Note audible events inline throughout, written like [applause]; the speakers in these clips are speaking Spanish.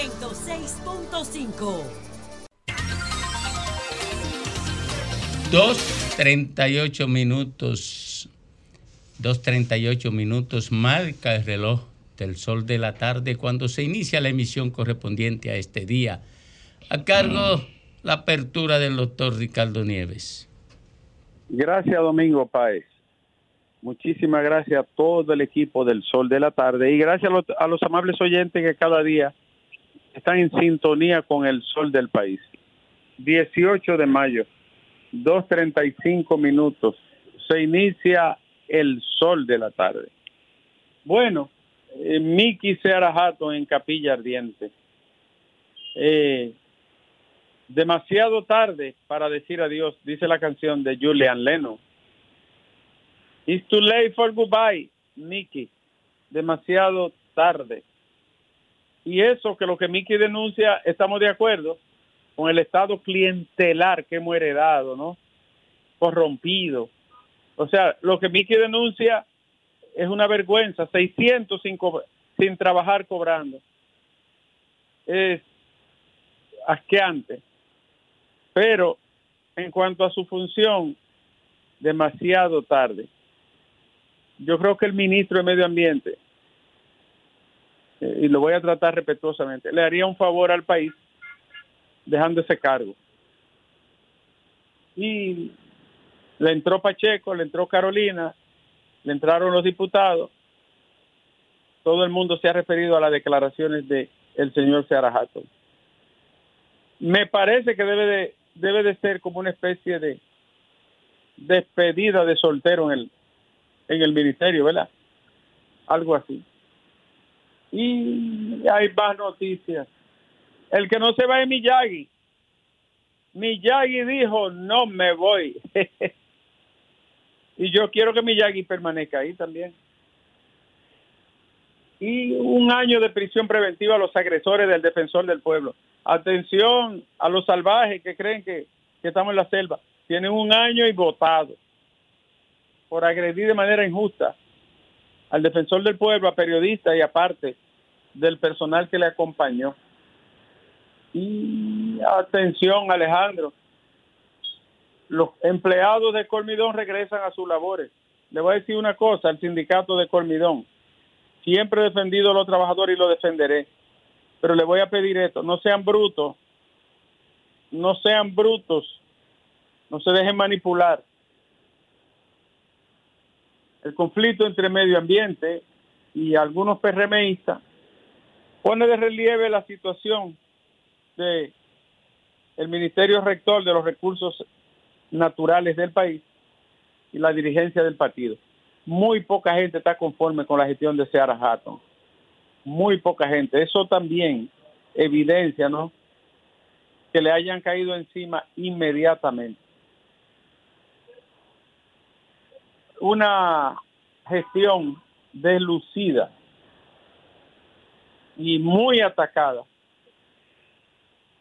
106.5. 2.38 minutos. 2.38 minutos marca el reloj del sol de la tarde cuando se inicia la emisión correspondiente a este día. A cargo la apertura del doctor Ricardo Nieves. Gracias, Domingo Páez. Muchísimas gracias a todo el equipo del Sol de la Tarde y gracias a los, a los amables oyentes que cada día están en sintonía con el Sol del país. 18 de mayo, 2.35 minutos, se inicia el Sol de la Tarde. Bueno, eh, Miki Seara en Capilla Ardiente. Eh, demasiado tarde para decir adiós, dice la canción de Julian Lennon. It's too late for goodbye, Mickey. Demasiado tarde. Y eso que lo que Mickey denuncia, estamos de acuerdo con el estado clientelar que hemos heredado, ¿no? Corrompido. O sea, lo que Mickey denuncia es una vergüenza, 600 sin, sin trabajar cobrando. Es asqueante. Pero en cuanto a su función, demasiado tarde yo creo que el ministro de Medio Ambiente, y lo voy a tratar respetuosamente, le haría un favor al país dejando ese cargo. Y le entró Pacheco, le entró Carolina, le entraron los diputados. Todo el mundo se ha referido a las declaraciones de el señor Seara Me parece que debe de, debe de ser como una especie de despedida de soltero en el, en el ministerio, ¿verdad? Algo así. Y hay más noticias. El que no se va es Miyagi. Miyagi dijo, no me voy. [laughs] y yo quiero que Miyagi permanezca ahí también. Y un año de prisión preventiva a los agresores del defensor del pueblo. Atención a los salvajes que creen que, que estamos en la selva. Tienen un año y votado por agredir de manera injusta al defensor del pueblo, a periodistas y aparte del personal que le acompañó. Y atención, Alejandro, los empleados de Colmidón regresan a sus labores. Le voy a decir una cosa al sindicato de Colmidón. Siempre he defendido a los trabajadores y lo defenderé. Pero le voy a pedir esto, no sean brutos, no sean brutos, no se dejen manipular el conflicto entre medio ambiente y algunos PRMistas pone de relieve la situación de el Ministerio Rector de los Recursos Naturales del país y la dirigencia del partido. Muy poca gente está conforme con la gestión de Seara Hatton. Muy poca gente. Eso también evidencia, ¿no? Que le hayan caído encima inmediatamente. Una gestión deslucida y muy atacada.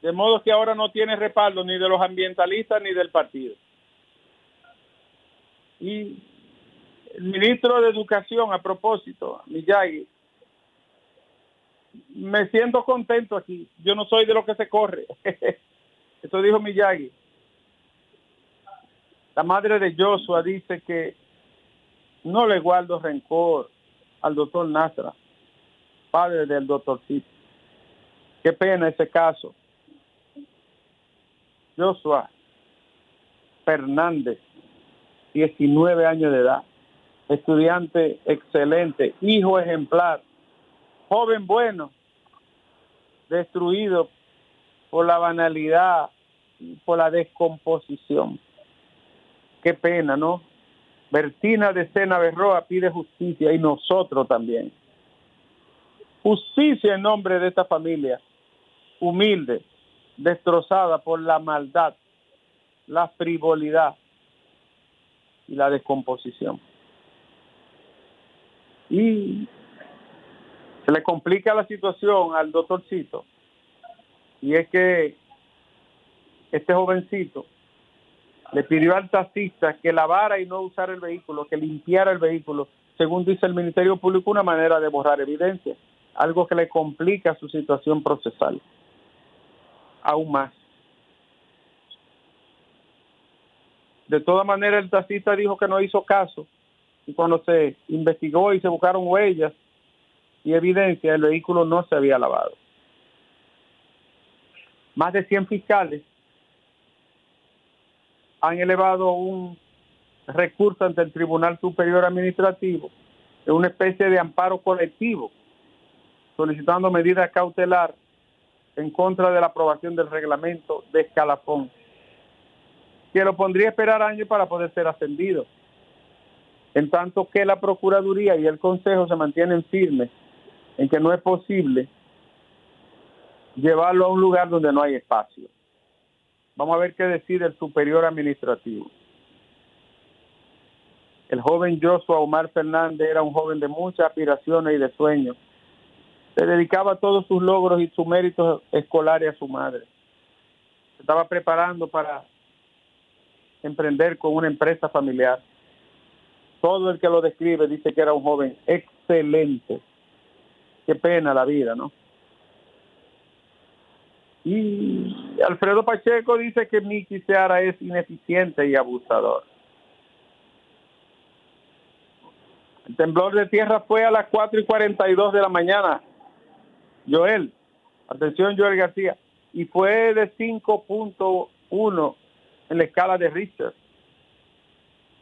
De modo que ahora no tiene respaldo ni de los ambientalistas ni del partido. Y el ministro de Educación, a propósito, Miyagi, me siento contento aquí. Yo no soy de lo que se corre. [laughs] Esto dijo Miyagi. La madre de Joshua dice que no le guardo rencor al doctor Nasra, padre del doctor Cid. Qué pena ese caso. Joshua Fernández, 19 años de edad, estudiante excelente, hijo ejemplar, joven bueno, destruido por la banalidad, por la descomposición. Qué pena, ¿no? Bertina de Sena Berroa pide justicia y nosotros también. Justicia en nombre de esta familia, humilde, destrozada por la maldad, la frivolidad y la descomposición. Y se le complica la situación al doctorcito. Y es que este jovencito le pidió al taxista que lavara y no usara el vehículo, que limpiara el vehículo, según dice el Ministerio Público, una manera de borrar evidencia. algo que le complica su situación procesal aún más. De todas maneras, el taxista dijo que no hizo caso y cuando se investigó y se buscaron huellas y evidencia, el vehículo no se había lavado. Más de 100 fiscales han elevado un recurso ante el Tribunal Superior Administrativo de una especie de amparo colectivo, solicitando medidas cautelar en contra de la aprobación del reglamento de escalafón, que lo pondría a esperar años para poder ser ascendido. En tanto que la Procuraduría y el Consejo se mantienen firmes en que no es posible llevarlo a un lugar donde no hay espacio. Vamos a ver qué decide el superior administrativo. El joven Joshua Omar Fernández era un joven de muchas aspiraciones y de sueños. Se dedicaba todos sus logros y sus méritos escolares a su madre. Se estaba preparando para emprender con una empresa familiar. Todo el que lo describe dice que era un joven excelente. Qué pena la vida, ¿no? Y Alfredo Pacheco dice que Miki Seara es ineficiente y abusador. El temblor de tierra fue a las 4 y 42 de la mañana. Joel, atención Joel García, y fue de 5.1 en la escala de Richter.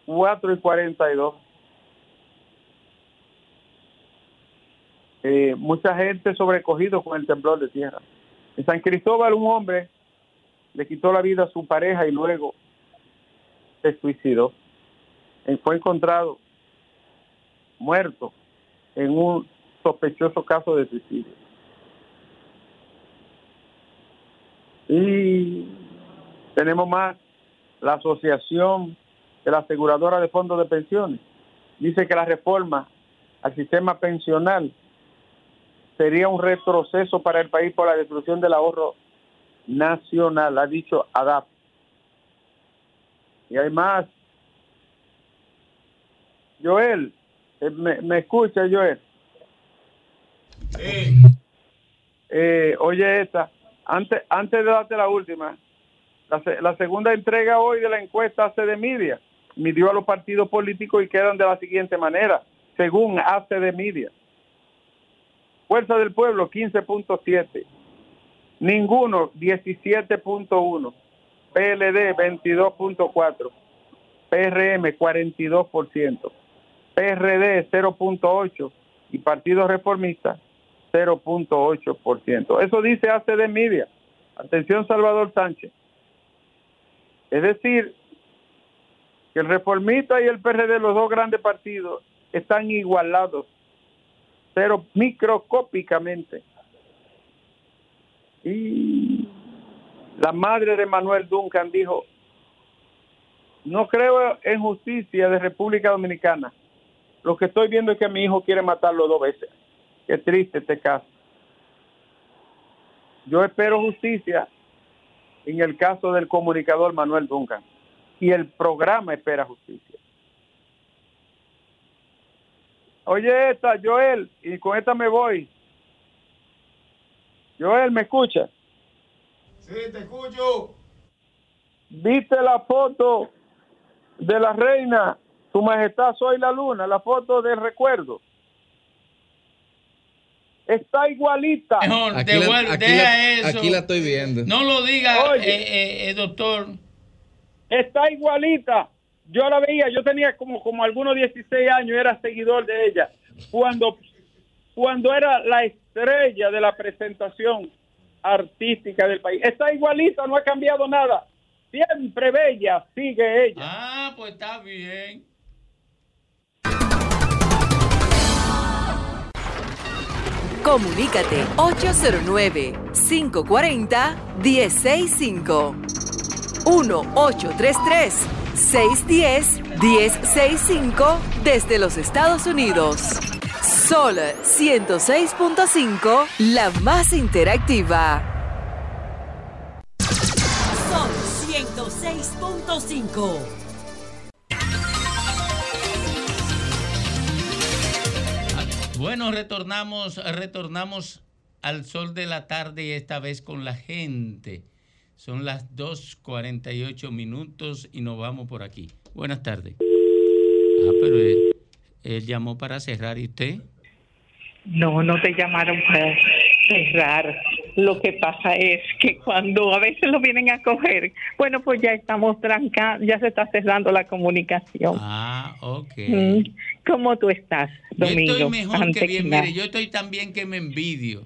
4 y 42. Eh, mucha gente sobrecogido con el temblor de tierra. En San Cristóbal un hombre le quitó la vida a su pareja y luego se suicidó. Fue encontrado muerto en un sospechoso caso de suicidio. Y tenemos más la Asociación de la Aseguradora de Fondos de Pensiones. Dice que la reforma al sistema pensional sería un retroceso para el país por la destrucción del ahorro nacional, ha dicho ADAP. Y además, Joel, eh, ¿me, escucha, Joel? Sí. Eh, oye, esta, antes, antes de darte la última, la, la, segunda entrega hoy de la encuesta hace de media midió a los partidos políticos y quedan de la siguiente manera, según hace de media. Fuerza del Pueblo 15.7, ninguno 17.1, PLD 22.4, PRM 42%, PRD 0.8 y Partido Reformista 0.8%. Eso dice hace de media. Atención Salvador Sánchez. Es decir, que el Reformista y el PRD, los dos grandes partidos, están igualados pero microscópicamente. Y la madre de Manuel Duncan dijo, no creo en justicia de República Dominicana. Lo que estoy viendo es que mi hijo quiere matarlo dos veces. Qué triste este caso. Yo espero justicia en el caso del comunicador Manuel Duncan. Y el programa espera justicia. Oye esta, Joel, y con esta me voy. Joel, ¿me escucha? Sí, te escucho. ¿Viste la foto de la reina, su majestad Soy la Luna, la foto del recuerdo? Está igualita. aquí, la, aquí, la, estoy viendo. No lo diga, eh, eh, eh, doctor. Está igualita yo la veía, yo tenía como, como algunos 16 años, era seguidor de ella, cuando, cuando era la estrella de la presentación artística del país. Está igualita, no ha cambiado nada. Siempre bella, sigue ella. Ah, pues está bien. Comunícate 809 540 165 1833 610-1065 desde los Estados Unidos. Sol 106.5, la más interactiva. Sol 106.5. Bueno, retornamos, retornamos al sol de la tarde y esta vez con la gente. Son las 2.48 minutos y nos vamos por aquí. Buenas tardes. Ah, pero él, llamó para cerrar y usted. No, no te llamaron para cerrar. Lo que pasa es que cuando a veces lo vienen a coger, bueno, pues ya estamos trancados, ya se está cerrando la comunicación. Ah, ok. Mm, ¿Cómo tú estás, Domingo? Yo estoy mejor que bien. Mire, yo estoy tan bien que me envidio.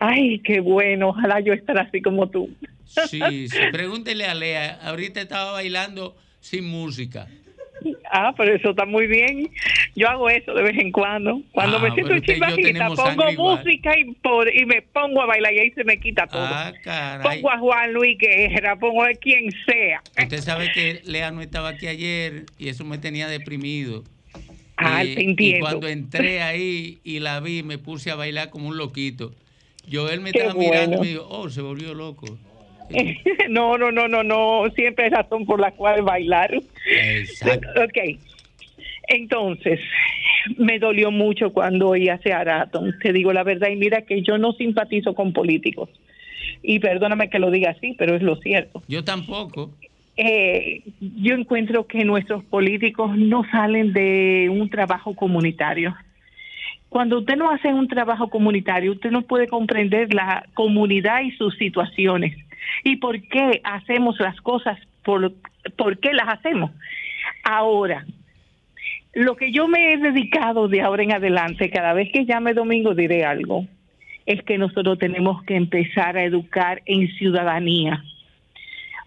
Ay, qué bueno. Ojalá yo estar así como tú. Sí, sí. Pregúntele a Lea. Ahorita estaba bailando sin música. Ah, pero eso está muy bien. Yo hago eso de vez en cuando. Cuando me ah, siento chimbajita, pongo música y, por, y me pongo a bailar y ahí se me quita todo. Ah, caray. Pongo a Juan Luis Guerra, pongo a quien sea. Usted sabe que Lea no estaba aquí ayer y eso me tenía deprimido. Ah, te entiendo. Y cuando entré ahí y la vi, me puse a bailar como un loquito. Yo él me estaba mirando y me dijo, oh, se volvió loco. [laughs] no, no, no, no, no. Siempre hay razón por la cual bailar. Exacto. [laughs] Ok. Entonces, me dolió mucho cuando oí a Araton. Te digo la verdad y mira que yo no simpatizo con políticos. Y perdóname que lo diga así, pero es lo cierto. Yo tampoco. Eh, yo encuentro que nuestros políticos no salen de un trabajo comunitario. Cuando usted no hace un trabajo comunitario, usted no puede comprender la comunidad y sus situaciones y por qué hacemos las cosas, por, por qué las hacemos. Ahora, lo que yo me he dedicado de ahora en adelante, cada vez que llame domingo diré algo, es que nosotros tenemos que empezar a educar en ciudadanía.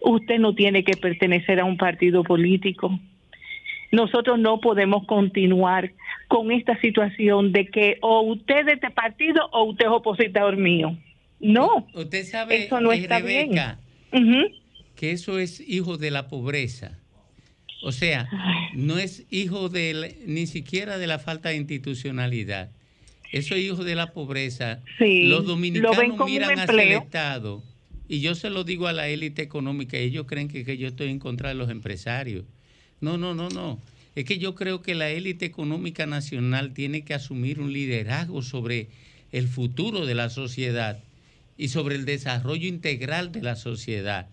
Usted no tiene que pertenecer a un partido político. Nosotros no podemos continuar con esta situación de que o usted es de este partido o usted es opositor mío. No. Usted sabe, eso no está bien. que eso es hijo de la pobreza. O sea, no es hijo de ni siquiera de la falta de institucionalidad. Eso es hijo de la pobreza. Los dominicanos miran hacia el Estado y yo se lo digo a la élite económica, ellos creen que, que yo estoy en contra de los empresarios. No, no, no, no. Es que yo creo que la élite económica nacional tiene que asumir un liderazgo sobre el futuro de la sociedad y sobre el desarrollo integral de la sociedad.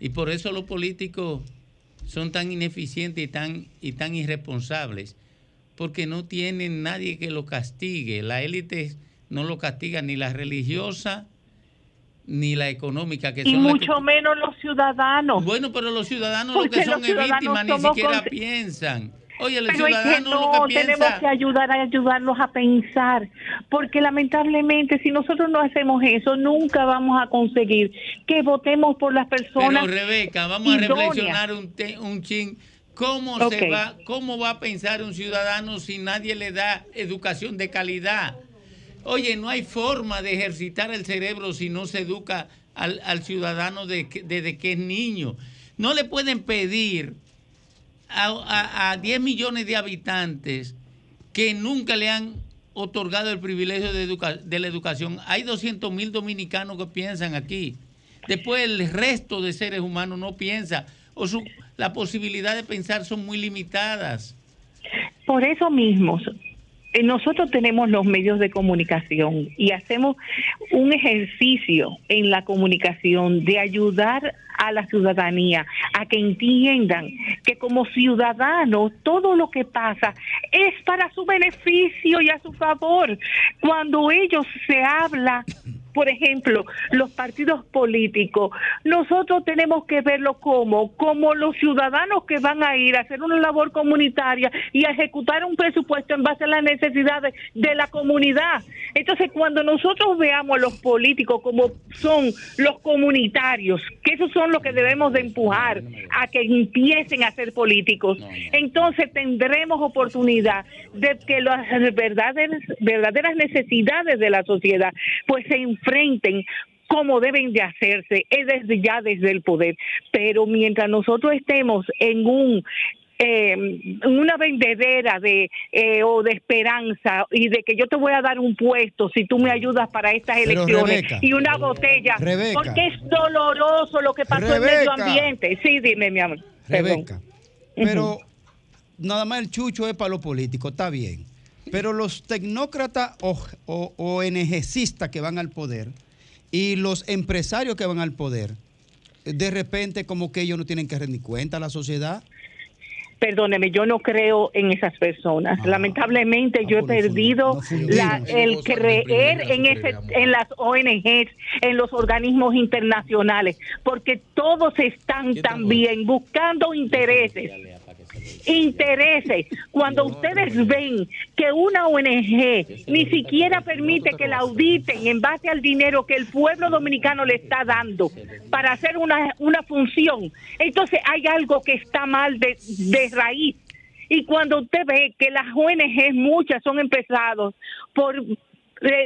Y por eso los políticos son tan ineficientes y tan, y tan irresponsables, porque no tienen nadie que lo castigue. La élite no lo castiga ni la religiosa ni la económica que y mucho menos los ciudadanos bueno pero los ciudadanos lo que son es víctimas ni siquiera piensan Oye, los Pero que no, tenemos que ayudar a ayudarlos a pensar, porque lamentablemente si nosotros no hacemos eso, nunca vamos a conseguir que votemos por las personas. Pero Rebeca, vamos a reflexionar un, un chin. ¿Cómo, se va, ¿Cómo va a pensar un ciudadano si nadie le da educación de calidad? Oye, no hay forma de ejercitar el cerebro si no se educa al, ciudadano desde que es niño. No le pueden pedir a, 10 millones de habitantes que nunca le han otorgado el privilegio de, de la educación. Hay 200 mil dominicanos que piensan aquí. Después el resto de seres humanos no piensa o su, la posibilidad de pensar son muy limitadas. Por eso mismo, nosotros tenemos los medios de comunicación y hacemos un ejercicio en la comunicación de ayudar a la ciudadanía a que entiendan que como ciudadanos todo lo que pasa es para su beneficio y a su favor. Cuando ellos se habla por ejemplo, los partidos políticos, nosotros tenemos que verlo como, como los ciudadanos que van a ir a hacer una labor comunitaria y a ejecutar un presupuesto en base a las necesidades de la comunidad. Entonces, cuando nosotros veamos a los políticos como son los comunitarios, que esos son los que debemos de empujar a que empiecen a ser políticos, entonces tendremos oportunidad de que las verdaderas, verdaderas necesidades de la sociedad pues se enfrenten como deben de hacerse, es desde ya desde el poder. Pero mientras nosotros estemos en un eh, una vendedera de eh, o de esperanza y de que yo te voy a dar un puesto si tú me ayudas para estas elecciones y una botella porque es doloroso lo que pasó en medio ambiente. Sí dime mi amor. Rebeca. Pero nada más el chucho es para los políticos está bien Pero los tecnócratas o, o, ONGcistas que van al poder y los empresarios que van al poder, de repente como que ellos no tienen que rendir cuenta a la sociedad. Perdóneme, yo no creo en esas personas. Ah. Lamentablemente yo he perdido el creer en, ese, en las ONGs, en los organismos internacionales, porque todos están también buscando intereses intereses. Cuando ustedes ven que una ONG ni siquiera permite que la auditen en base al dinero que el pueblo dominicano le está dando para hacer una, una función, entonces hay algo que está mal de, de raíz. Y cuando usted ve que las ONG muchas son empezados por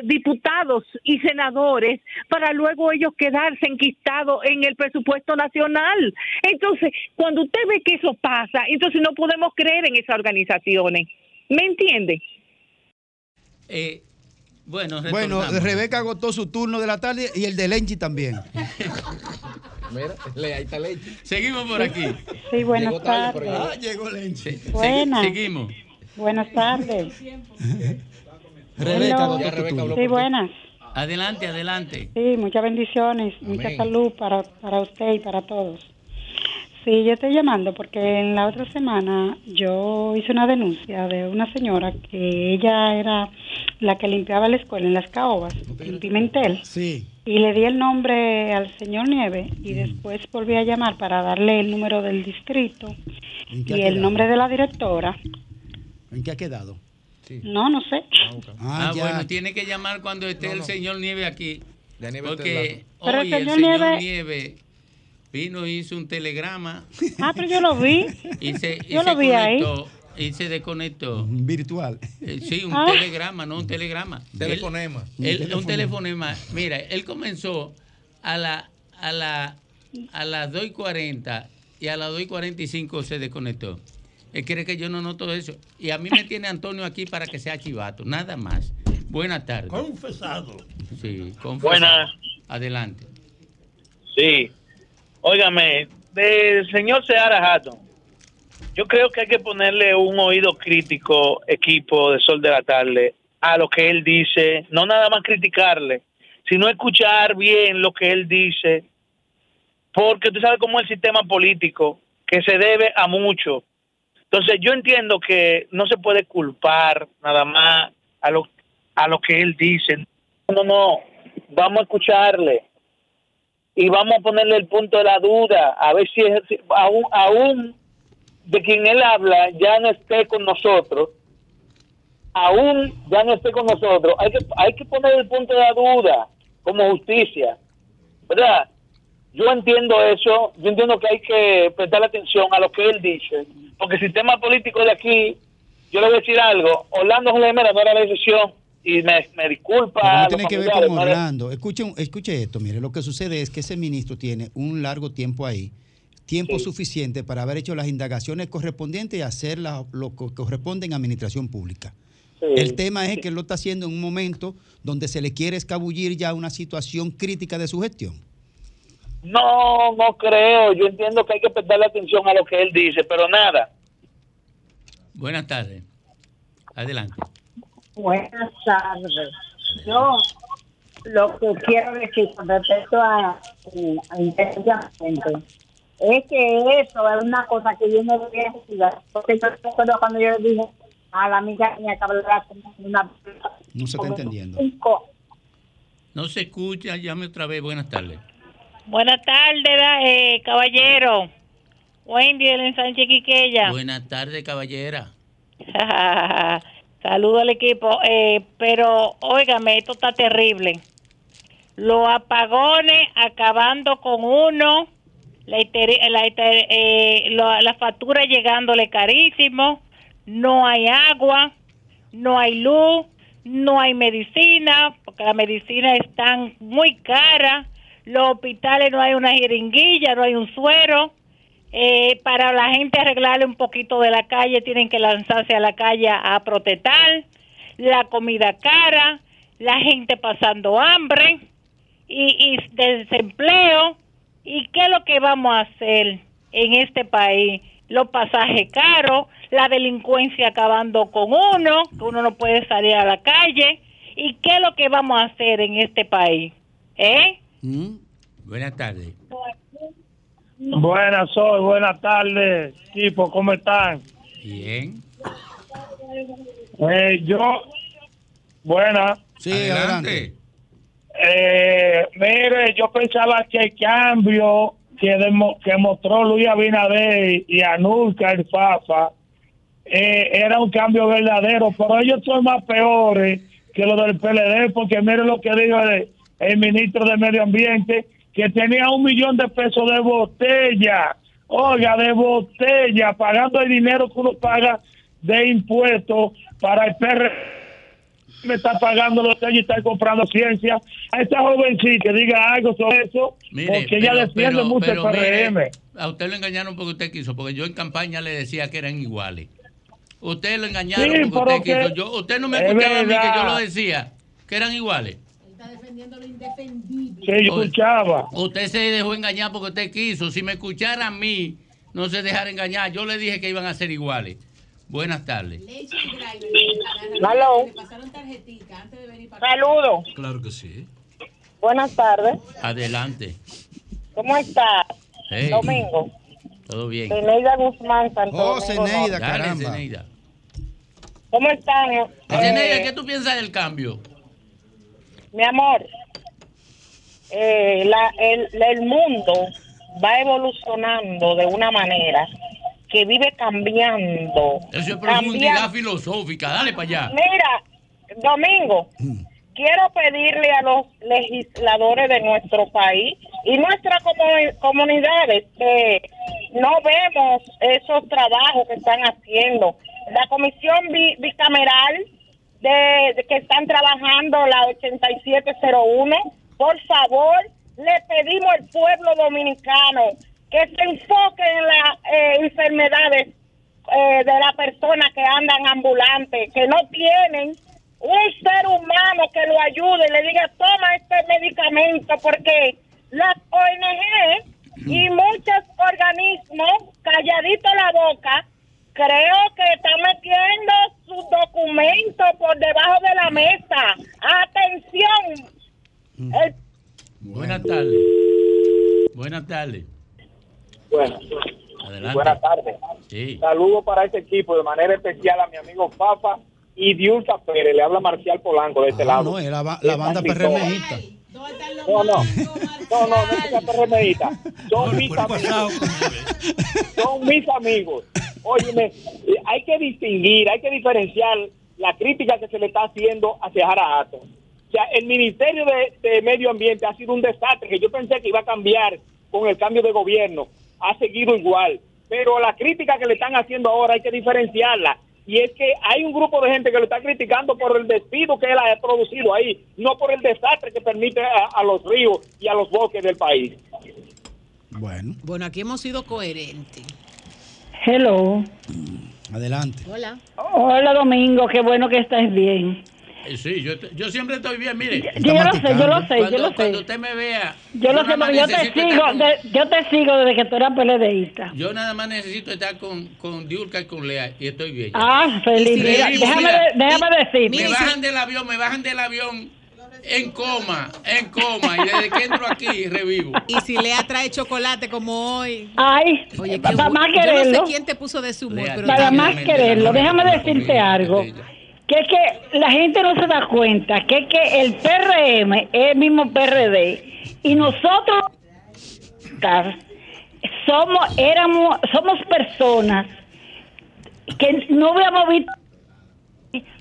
diputados y senadores para luego ellos quedarse enquistados en el presupuesto nacional. Entonces, cuando usted ve que eso pasa, entonces no podemos creer en esas organizaciones. ¿Me entiende? Eh, bueno, bueno, Rebeca agotó su turno de la tarde y el de Lenchi también. [laughs] Mira, ahí está Lenchi. Seguimos por aquí. Sí, buenas tardes. Ah, llegó Lenchi. Buenas. Seguimos. Buenas tardes. [laughs] Rebeca, Sí, buenas. Adelante, adelante. Sí, muchas bendiciones, mucha salud para, para usted y para todos. Sí, yo estoy llamando porque en la otra semana yo hice una denuncia de una señora que ella era la que limpiaba la escuela en las caobas, en Pimentel. Sí. Y le di el nombre al señor Nieve y después volví a llamar para darle el número del distrito y el nombre de la directora. ¿En qué ha quedado? No, no sé. Ah, ah bueno, tiene que llamar cuando esté el señor Nieve aquí. porque hoy el señor, Nieve... vino y hizo un telegrama. Ah, pero yo lo vi. [laughs] Y se, yo lo vi ahí. Y se desconectó. Virtual. Eh, sí, un ah. telegrama, no un telegrama. Telefonema. un telefonema. Mira, él comenzó a la a la a las 2 y 40 y a las 2 y 45 se desconectó. Él quiere que yo no noto eso. Y a mí me tiene Antonio aquí para que sea chivato, nada más. Buenas tardes. Confesado. Sí, confesado. Buenas. Adelante. Sí. Óigame, del señor Seara Hatton, yo creo que hay que ponerle un oído crítico, equipo de Sol de la Tarde, a lo que él dice, no nada más criticarle, sino escuchar bien lo que él dice, porque tú sabes cómo es el sistema político, que se debe a mucho, entonces yo entiendo que no se puede culpar nada más a lo, a lo que él dice. No, no, vamos a escucharle y vamos a ponerle el punto de la duda, a ver si, es, aún, aún de quien él habla ya no esté con nosotros, aún ya no esté con nosotros, hay que, hay que poner el punto de la duda como justicia, ¿verdad? Yo entiendo eso, yo entiendo que hay que prestar atención a lo que él dice, porque el sistema político de aquí, yo le voy a decir algo, Orlando Julemera no era la decisión y me, me disculpa. No tiene que ver con Orlando. Escuche, escuche esto, mire, lo que sucede es que ese ministro tiene un largo tiempo ahí, tiempo suficiente para haber hecho las indagaciones correspondientes y hacer lo que corresponde en administración pública. El tema es que él lo está haciendo en un momento donde se le quiere escabullir ya una situación crítica de su gestión. No, no creo. Yo entiendo que hay que prestarle atención a lo que él dice, pero nada. Buenas tardes. Adelante. Buenas tardes. Yo lo que quiero decir con respecto a, a inteligencia es que eso es una cosa que yo no voy a decir. Porque yo recuerdo cuando yo le dije a la amiga mía que hablaba con una. No se está entendiendo. No se escucha, llame otra vez. Buenas tardes. Buenas tardes, eh, caballero. Wendy del ensanche Quiqueya. [laughs] Buenas tardes, caballera. [laughs] Saludo al equipo. Eh, pero, óigame, esto está terrible. Los apagones acabando con uno, la, eh, la factura llegándole carísimo, no hay agua, no hay luz, no hay medicina, porque la medicina están muy cara los hospitales no hay una jeringuilla, no hay un suero. Eh, para la gente arreglarle un poquito de la calle, tienen que lanzarse a la calle a protestar. La comida cara, la gente pasando hambre y, desempleo. ¿Y qué es lo que vamos a hacer en este país los pasajes caros, la delincuencia acabando con uno, que uno no puede salir a la calle. ¿Y qué es lo que vamos a hacer en este país? ¿Eh? Mm. Buenas tardes. Buenas, soy, buenas tardes, equipo, ¿cómo están? Bien. Eh, yo, buena. Sí, adelante. Eh, mire, yo pensaba que el cambio que, demo- que mostró Luis Abinader y Anulca el Fafa eh, era un cambio verdadero, pero ellos son más peores que los del PLD, porque mire lo que dijo el, el ministro de Medio Ambiente, que tenía un millón de pesos de botella, oiga, de botella, pagando el dinero que uno paga de impuestos para el PR me está pagando los y está comprando ciencia. A esta jovencita que diga algo sobre eso, Mire, porque ella defiende pero- mucho pero el PRM. mire, a usted lo engañaron porque usted quiso, porque yo en campaña le decía que eran iguales. Usted lo engañaron Sí, porque usted quiso. Yo, usted no me es escuchaba a mí que yo lo decía, que eran iguales. Sí, yo Oye, escuchaba. Usted se dejó engañar porque usted quiso. Si me escuchara a mí, no se dejara engañar. Yo le dije que iban a ser iguales. Buenas tardes. Saludos. Claro que sí. Buenas tardes. Adelante. ¿Cómo estás? Hey, Domingo. Todo bien. Zeneida Guzmán, Santo Oh, Zeneida. Dale, caramba. Zeneida. ¿Cómo están? Eh, Zeneida, ¿qué tú piensas del cambio? Mi amor, eh, la- el, el mundo va evolucionando de una manera que vive cambiando. Eso es Cambiando. profundidad filosófica. Dale para allá. Mira, Domingo, quiero pedirle a los legisladores de nuestro país y nuestras comu- comunidades que no vemos esos trabajos que están haciendo. La comisión bi- bicameral de, de que están trabajando la 8701, por favor, le pedimos al pueblo dominicano que se enfoque en las eh, enfermedades eh, de la persona que andan ambulantes, que no tienen un ser humano que lo ayude y le diga, toma este medicamento, porque las ONG y muchos organismos, calladito la boca, creo que están metiendo sus documentos por debajo de la mesa. Atención, el Buenas tardes. Buenas tardes. Bueno, Adelante. buenas tardes. Sí. Saludos para este equipo, de manera especial a mi amigo Papa y Diulca Pérez. Le habla Marcial Polanco de este Ah, lado. no, es la, banda. PRMista. No, no, no, no, no PRMista. Son mis amigos. Son mis amigos. Óyeme, hay que distinguir, hay que diferenciar la crítica que se le está haciendo hacia Jara Ato. O sea, el Ministerio de, de Medio Ambiente ha sido un desastre que yo pensé que iba a cambiar con el cambio de gobierno. Ha seguido igual. Pero la crítica que le están haciendo ahora hay que diferenciarla. Y es que hay un grupo de gente que lo está criticando por el despido que él ha producido ahí, no por el desastre que permite a, a los ríos y a los bosques del país. Bueno, Bueno, aquí hemos sido coherentes. Hello. adelante. Hola. Hola Domingo, qué bueno que estés bien. Sí, yo, yo siempre estoy bien. Mire, Yo lo sé, yo lo sé, cuando, yo lo sé. cuando usted me vea, Yo lo sé, porque yo te sigo, estar con- de- yo te sigo desde que tú eras PLDista. Yo nada más necesito estar con, con Diurka y con Lea y estoy bien. Ah, feliz. Revivo, déjame, mira, de- déjame decirte. Me bajan del avión, me bajan del avión en coma, en coma. Y desde que entro aquí, revivo. Y si Lea trae chocolate como hoy. Ay, Oye, para más Yo no sé quererlo. quién te puso de su humor, Lea, pero Para más quererlo, déjame decirte algo. Que es que la gente no se da cuenta que es que el PRM es el mismo PRD y nosotros somos éramos somos personas que no habíamos visto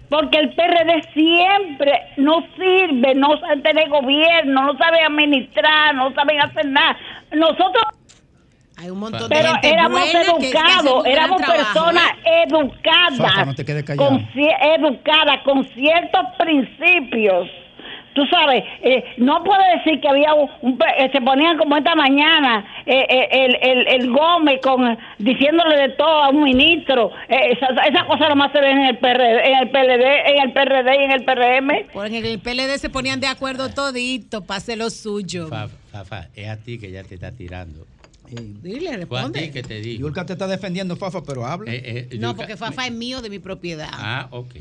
porque el PRD siempre no sirve, no sabe tener gobierno, no sabe administrar, no saben hacer nada. Nosotros Hay un montón pero de gente éramos buena que- que hace un educados, éramos personas ¿eh? educadas, Fafa, no te quedes callado. con educadas, con ciertos principios. Tú sabes, eh, no puedo decir que había un, un eh, se ponían como esta mañana eh, eh, el, el, el Gómez con diciéndole de todo a un ministro. Eh, esa, esa cosa nomás se ve en el PRD, en el PLD, en el PRD y en el PRM. Porque en el PLD se ponían de acuerdo todito para hacer lo suyo. Fafa, Fafa, es a ti que ya te está tirando. Dile, ti responde. que te digo. Yulka te está defendiendo, Fafa, pero habla. Eh, eh, No, porque Fafa es mío de mi propiedad. Ah, ok.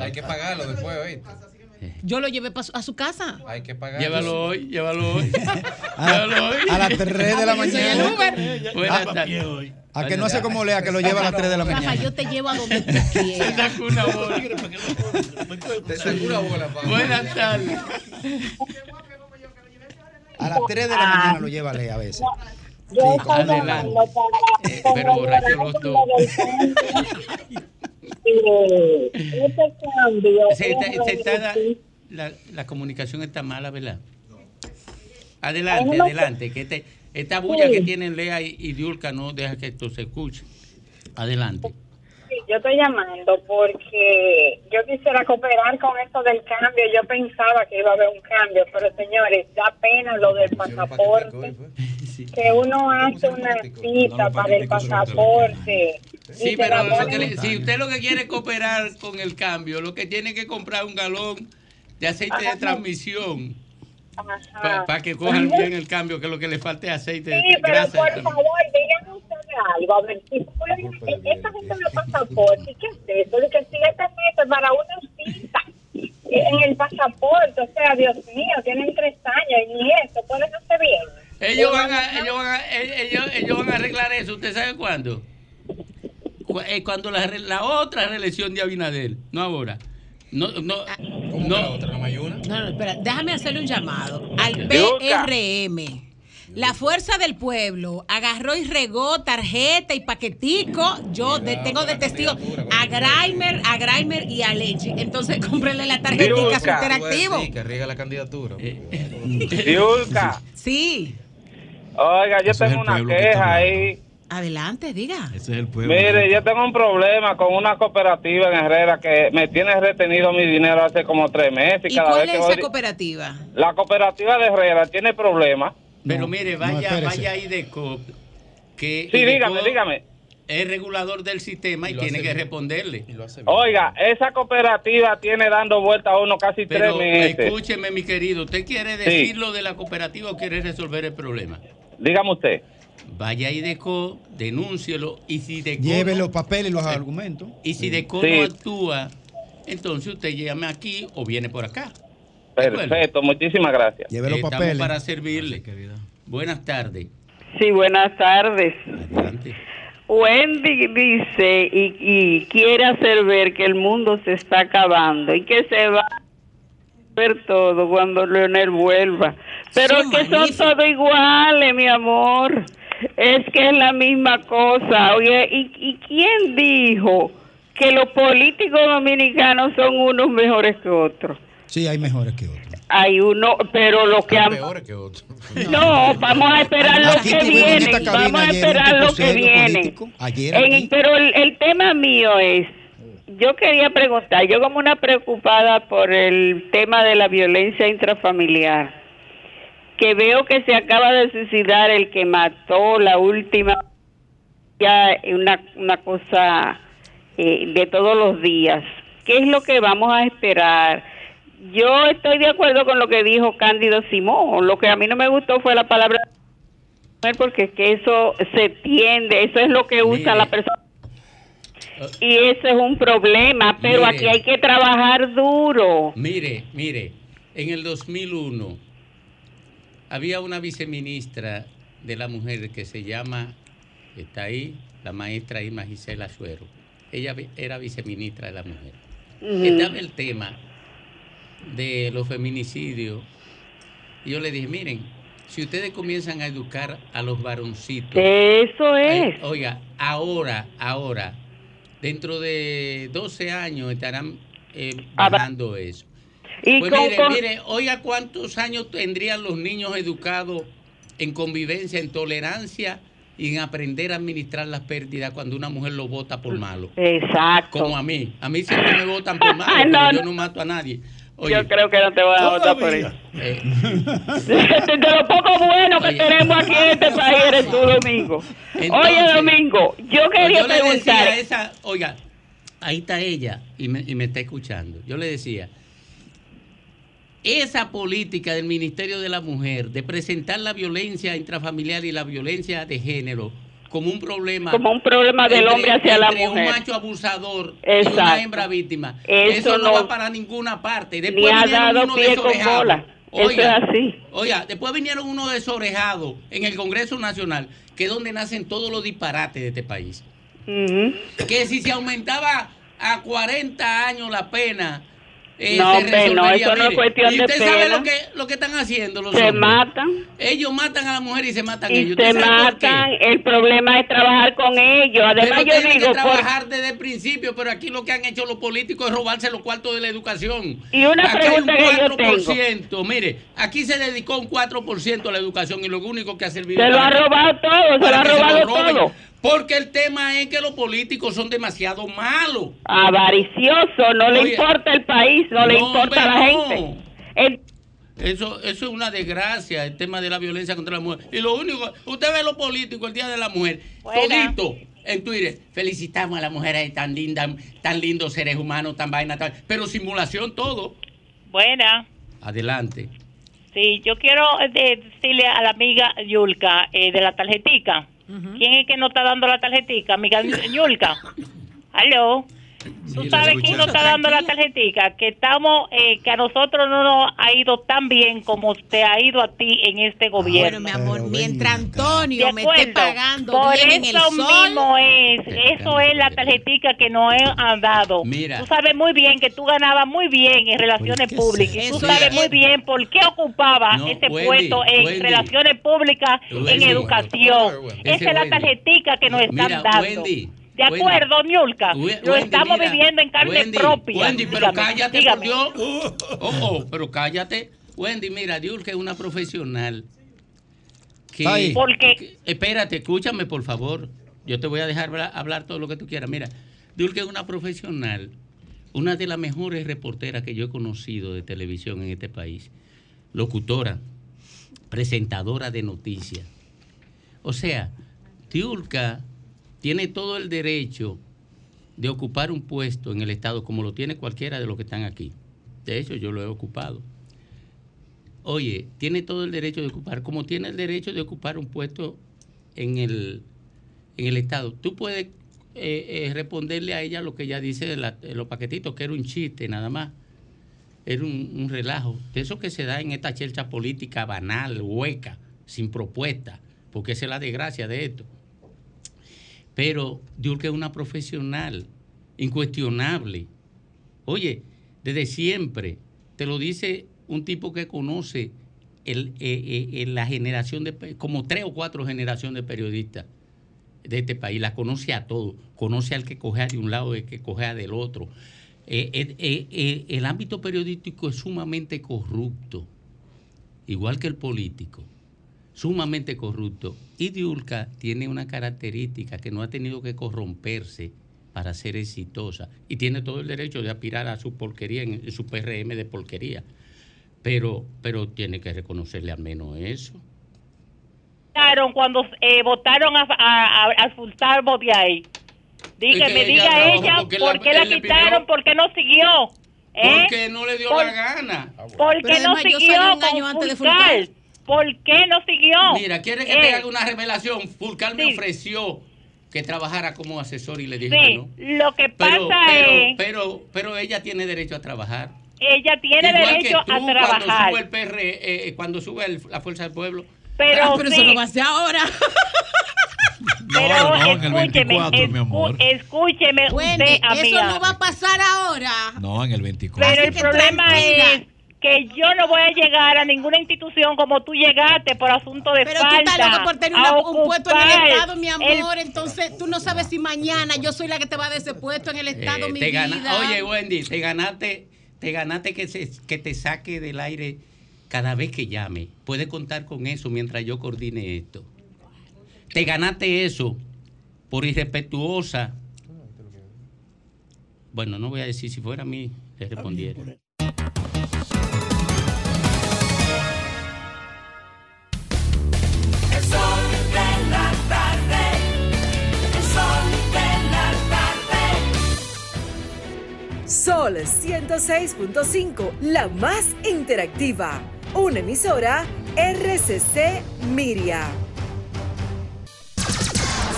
Hay que pagarlo después, ¿oíste? Yo lo llevé a su casa. Hay que pagar. Llévalo hoy, llévalo hoy. [laughs] A, llévalo hoy. a las 3 de la Ah, yo soy el mañana. Uber. Buenas Ah, tardes. A que no sé cómo lea, que lo lleva a las 3 de la mañana. yo te llevo a donde tú quieras. Una bola. Te saco una bola. Buenas tardes. A las 3 de la mañana lo lleva a a veces. Yo Sí, estoy adelante. llamando para- Eh, para pero borracho los [laughs] dos. Eh, Este cambio Se está- es se está da- reducir- la, la comunicación está mala, ¿verdad? Adelante, adelante. Que este, esta bulla que tienen Lea y, y Diulca no deja que esto se escuche. Adelante. Sí, yo estoy llamando porque yo quisiera cooperar con esto del cambio. Yo pensaba que iba a haber un cambio, pero señores, da pena lo del pasaporte. Que uno hace una cita para el pasaporte. Sí, se pero la lo ponen- que le- si usted lo que quiere es cooperar con el cambio, lo que tiene que comprar un galón de aceite de transmisión para que cojan bien el cambio, que lo que le falta es aceite de Sí, pero por transmisión. favor, díganme ustedes algo. A ver, si pueden, esta gente de pasaporte, ¿qué es eso? De que siete meses para una cita en el pasaporte. O sea, Dios mío, tienen tres años y ni eso, pueden hacer bien. Ellos van, a, ellos, van a, ellos, ellos van a arreglar eso. ¿Usted sabe cuándo? Cu- eh, Cuando la, la otra reelección de Abinader, no ahora. No, no, no. la otra? ¿No hay una? No, no, espera, déjame hacerle un llamado al. PRM. La fuerza del pueblo agarró y regó tarjeta y paquetico. Yo de- tengo de testigo a Graimer, a Graimer y a Leche. Entonces [laughs] cómprenle la tarjetita su interactivo. Sí, que riega la candidatura. Diulca, Sí. Oiga, yo Eso tengo una queja ahí. Adelante, diga. Ese es el pueblo. Mire, yo tengo un problema con una cooperativa en Herrera que me tiene retenido mi dinero hace como tres meses. ¿Y cada cuál vez es que esa voy- cooperativa? La cooperativa de Herrera tiene problemas. Pero mire, vaya, espérese. vaya a IDECOP, que Sí, IDECOP dígame, dígame. es regulador del sistema y, tiene que bien. responderle. Oiga, esa cooperativa tiene dando vuelta a uno casi Pero tres meses. escúcheme, mi querido, ¿usted quiere Sí. decir lo de la cooperativa o quiere resolver el problema? Dígame usted. Vaya IDECO, denúncielo y si IDECO Lleve no- los papeles y los argumentos. y si IDECO Sí. no actúa, entonces usted llame aquí o viene por acá. Perfecto, muchísimas gracias. Lleve los Estamos papeles. para servirle. Buenas tardes. Sí, buenas tardes. Wendy dice y, y quiere hacer ver que el mundo se está acabando y que se va a ver todo cuando Leonel vuelva. Pero Son que son magníficos. todos iguales, mi amor. Es que es la misma cosa. Oye, ¿y, y quién dijo que los políticos dominicanos son unos mejores que otros? Sí, hay mejores que otros. Hay uno, pero lo que han... Peores que otros. [laughs] No, vamos a esperar lo que viene. Vamos a esperar lo que viene. pero el, el tema mío es, yo quería preguntar, yo como una preocupada por el tema de la violencia intrafamiliar, que veo que se acaba de suicidar el que mató la última, ya una, una cosa eh, de todos los días. ¿Qué es lo que vamos a esperar? Yo estoy de acuerdo con lo que dijo Cándido Simón. Lo que a mí no me gustó fue la palabra porque es que eso se tiende, eso es lo que usa Mire. la persona. Y eso es un problema, pero Mire. aquí hay que trabajar duro. Mire, mire, en el 2001 había una viceministra de la mujer que se llama, está ahí, la maestra Irma Gisela Suero. Ella era viceministra de la mujer. Estaba el tema de los feminicidios. Y yo le dije, miren, si ustedes comienzan a educar a los varoncitos. Eso es. Oiga, ahora, ahora, dentro de 12 años estarán eh, bajando eso. Y pues con- mire, con- mire, oiga cuántos años tendrían los niños educados en convivencia, en tolerancia y en aprender a administrar las pérdidas cuando una mujer lo vota por malo. Exacto. Como a mí. A mí siempre me votan por [laughs] malo, no, pero yo no mato a nadie. Yo creo que no te van a votar por eso. Eh, [laughs] de lo poco bueno que Oye. tenemos aquí en este país eres tú, Domingo. Oye, Domingo, yo quería yo le decía preguntar. a esa, oiga, ahí está ella y me, y me está escuchando. Yo le decía, esa política del Ministerio de la Mujer de presentar la violencia intrafamiliar y la violencia de género como un problema Como un problema del entre- hombre hacia la mujer. un macho abusador y Exacto. una hembra víctima Eso eso, no, no- va para ninguna parte Ni después ha vinieron dado pie con bola. Eso Oiga, es así. Oiga, después vinieron unos desorejados en el Congreso Nacional, que es donde nacen todos los disparates de este país. Que si se aumentaba a 40 años la pena, eh, No, hombre, no, eso no es cuestión y de usted sabe lo que, lo que están haciendo los Se hombres. matan. Ellos matan a la mujer y se matan Y ellos. se matan. El problema es trabajar con ellos. Además, pero yo tienen digo, que por- trabajar desde el principio, pero aquí lo que han hecho los políticos es robarse los cuartos de la educación. Y una aquí pregunta hay que un yo tengo. 4%, mire, aquí se dedicó un 4% a la educación y lo único que ha servido Se lo ha que- robado todo, se lo ha que robado todo. Porque el tema es que los políticos son demasiado malos. avaricioso, no le importa el país, no, le importa a la no. gente. El- Eso, eso es una desgracia, el tema de la violencia contra la mujer. Y lo único, usted ve los políticos el Día de la Mujer, Buena. todito en Twitter, felicitamos a las mujeres tan lindas, tan lindos seres humanos, tan vaina, tan, pero simulación todo. Buena. Adelante. Sí, yo quiero eh, decirle a la amiga Yulka eh, de la tarjetica. ¿Quién es que no está dando la tarjetica? Amiga [laughs] Yulka. Aló. ¿Tú sabes quién nos está dando la tarjetica? Que estamos, eh, que a nosotros no nos ha ido tan bien como te ha ido a ti en este gobierno. Bueno, mi amor, mientras Antonio me esté pagando Por bien en el eso sol. mismo es, eso es la tarjetica que nos han dado. Mira. Tú sabes muy bien que tú ganabas muy bien en relaciones ¿qué públicas. tú sabes muy bien por qué ocupaba No, ese Wendy, puesto en Wendy. relaciones públicas, Wendy. en educación. Esa es la tarjetica que nos están Mira, dando. De acuerdo, Niulka. Lo estamos mira, viviendo en carne Wendy, propia. Wendy, pero Dígame, cállate, dígame. por Dios. Oh, oh, pero cállate. Wendy, mira, Diulke es una profesional. Que, Ay. ¿Por qué? que- espérate, escúchame, por favor. Yo te voy a dejar hablar, todo lo que tú quieras. Mira, Diulke es una profesional, una de las mejores reporteras que yo he conocido de televisión en este país. Locutora, presentadora de noticias. O sea, Tiulka tiene todo el derecho de ocupar un puesto en el Estado como lo tiene cualquiera de los que están aquí. De hecho, yo lo he ocupado. Oye, tiene todo el derecho de ocupar, como tiene el derecho de ocupar un puesto en el, en el Estado. Tú puedes eh, eh, responderle a ella lo que ella dice de, la- de los paquetitos, que era un chiste nada más. Era un, un relajo. De eso que se da en esta chelcha política banal, hueca, sin propuesta, porque esa es la desgracia de esto. Pero Diurke es una profesional, incuestionable. Oye, desde siempre, te lo dice un tipo que conoce eh, eh, eh, la generación de, como tres o cuatro generaciones de periodistas de este país, la conoce a todos, conoce al que cogea de un lado y al que cogea del otro. El ámbito periodístico es sumamente corrupto, igual que el político, sumamente corrupto. Y Diulca tiene una característica que no ha tenido que corromperse para ser exitosa y tiene todo el derecho de aspirar a su porquería, en, su PRM de porquería. Pero, pero tiene que reconocerle al menos eso. votaron cuando eh, votaron a, a, a, a Fultarbo de ahí. Diga, Es que me diga ella porque por la- qué la le quitaron, por qué no siguió. ¿Eh? Porque no le dio Por- la gana. ¿Por Pero qué no siguió salí un año con antes de Fulcar? ¿Por qué no siguió? Mira, ¿quiere que Eh, te haga una revelación? Fulcar me sí. ofreció que trabajara como asesor y le dije Sí, que no. lo que pasa Pero, pero, es, pero, pero ella tiene derecho a trabajar. ella tiene Igual derecho que tú, a Cuando trabajar. sube el PR, eh, eh, cuando sube el- la fuerza del pueblo. Pero, Ah, pero eso no va a ser ahora. [laughs] Pero no, en el escúcheme, 24, mi amor. escúcheme usted, eso amiga. no va a pasar ahora. No, en el 24. Pero Así el problema tranquila. es que yo no voy a llegar a ninguna institución como tú llegaste por asunto de Pero tú falta. estás loca por tener una- un puesto en el ocupar Estado, mi el- amor. Entonces, tú no sabes si mañana yo soy la que te va a dar ese puesto en el Estado, Eh, mi te vida. gana- Oye, Wendy, te ganaste, te ganaste que, se, que te saque del aire cada vez que llame. Puedes contar con eso mientras yo coordine esto. Te ganaste eso por irrespetuosa. Bueno, no voy a decir si fuera a mí, le respondiera. Sol de la tarde. Sol Sol 106.5, la más interactiva. Una emisora RCC Miria.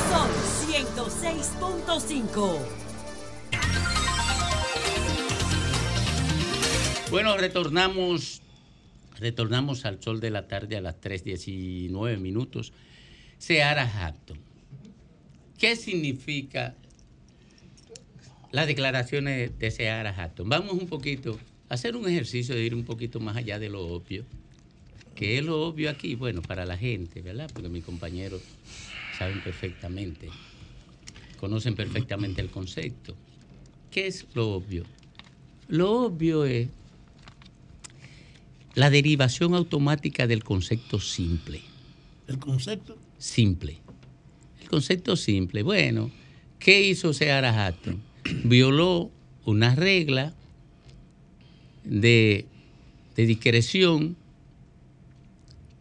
Sol 106.5. Bueno, retornamos, retornamos al sol de la tarde a las 3.19 minutos. Seara Hatton. ¿Qué significa las declaraciones de Seara Hatton? Vamos un poquito a hacer un ejercicio de ir un poquito más allá de lo obvio. ¿Qué es lo obvio aquí? Bueno, para la gente, ¿verdad? Porque mis compañeros saben perfectamente, conocen perfectamente el concepto. ¿Qué es lo obvio? Lo obvio es la derivación automática del concepto simple. ¿El concepto? Simple. El concepto simple. Bueno, ¿qué hizo Seara Hatton? [clears throat] Violó una regla de, de discreción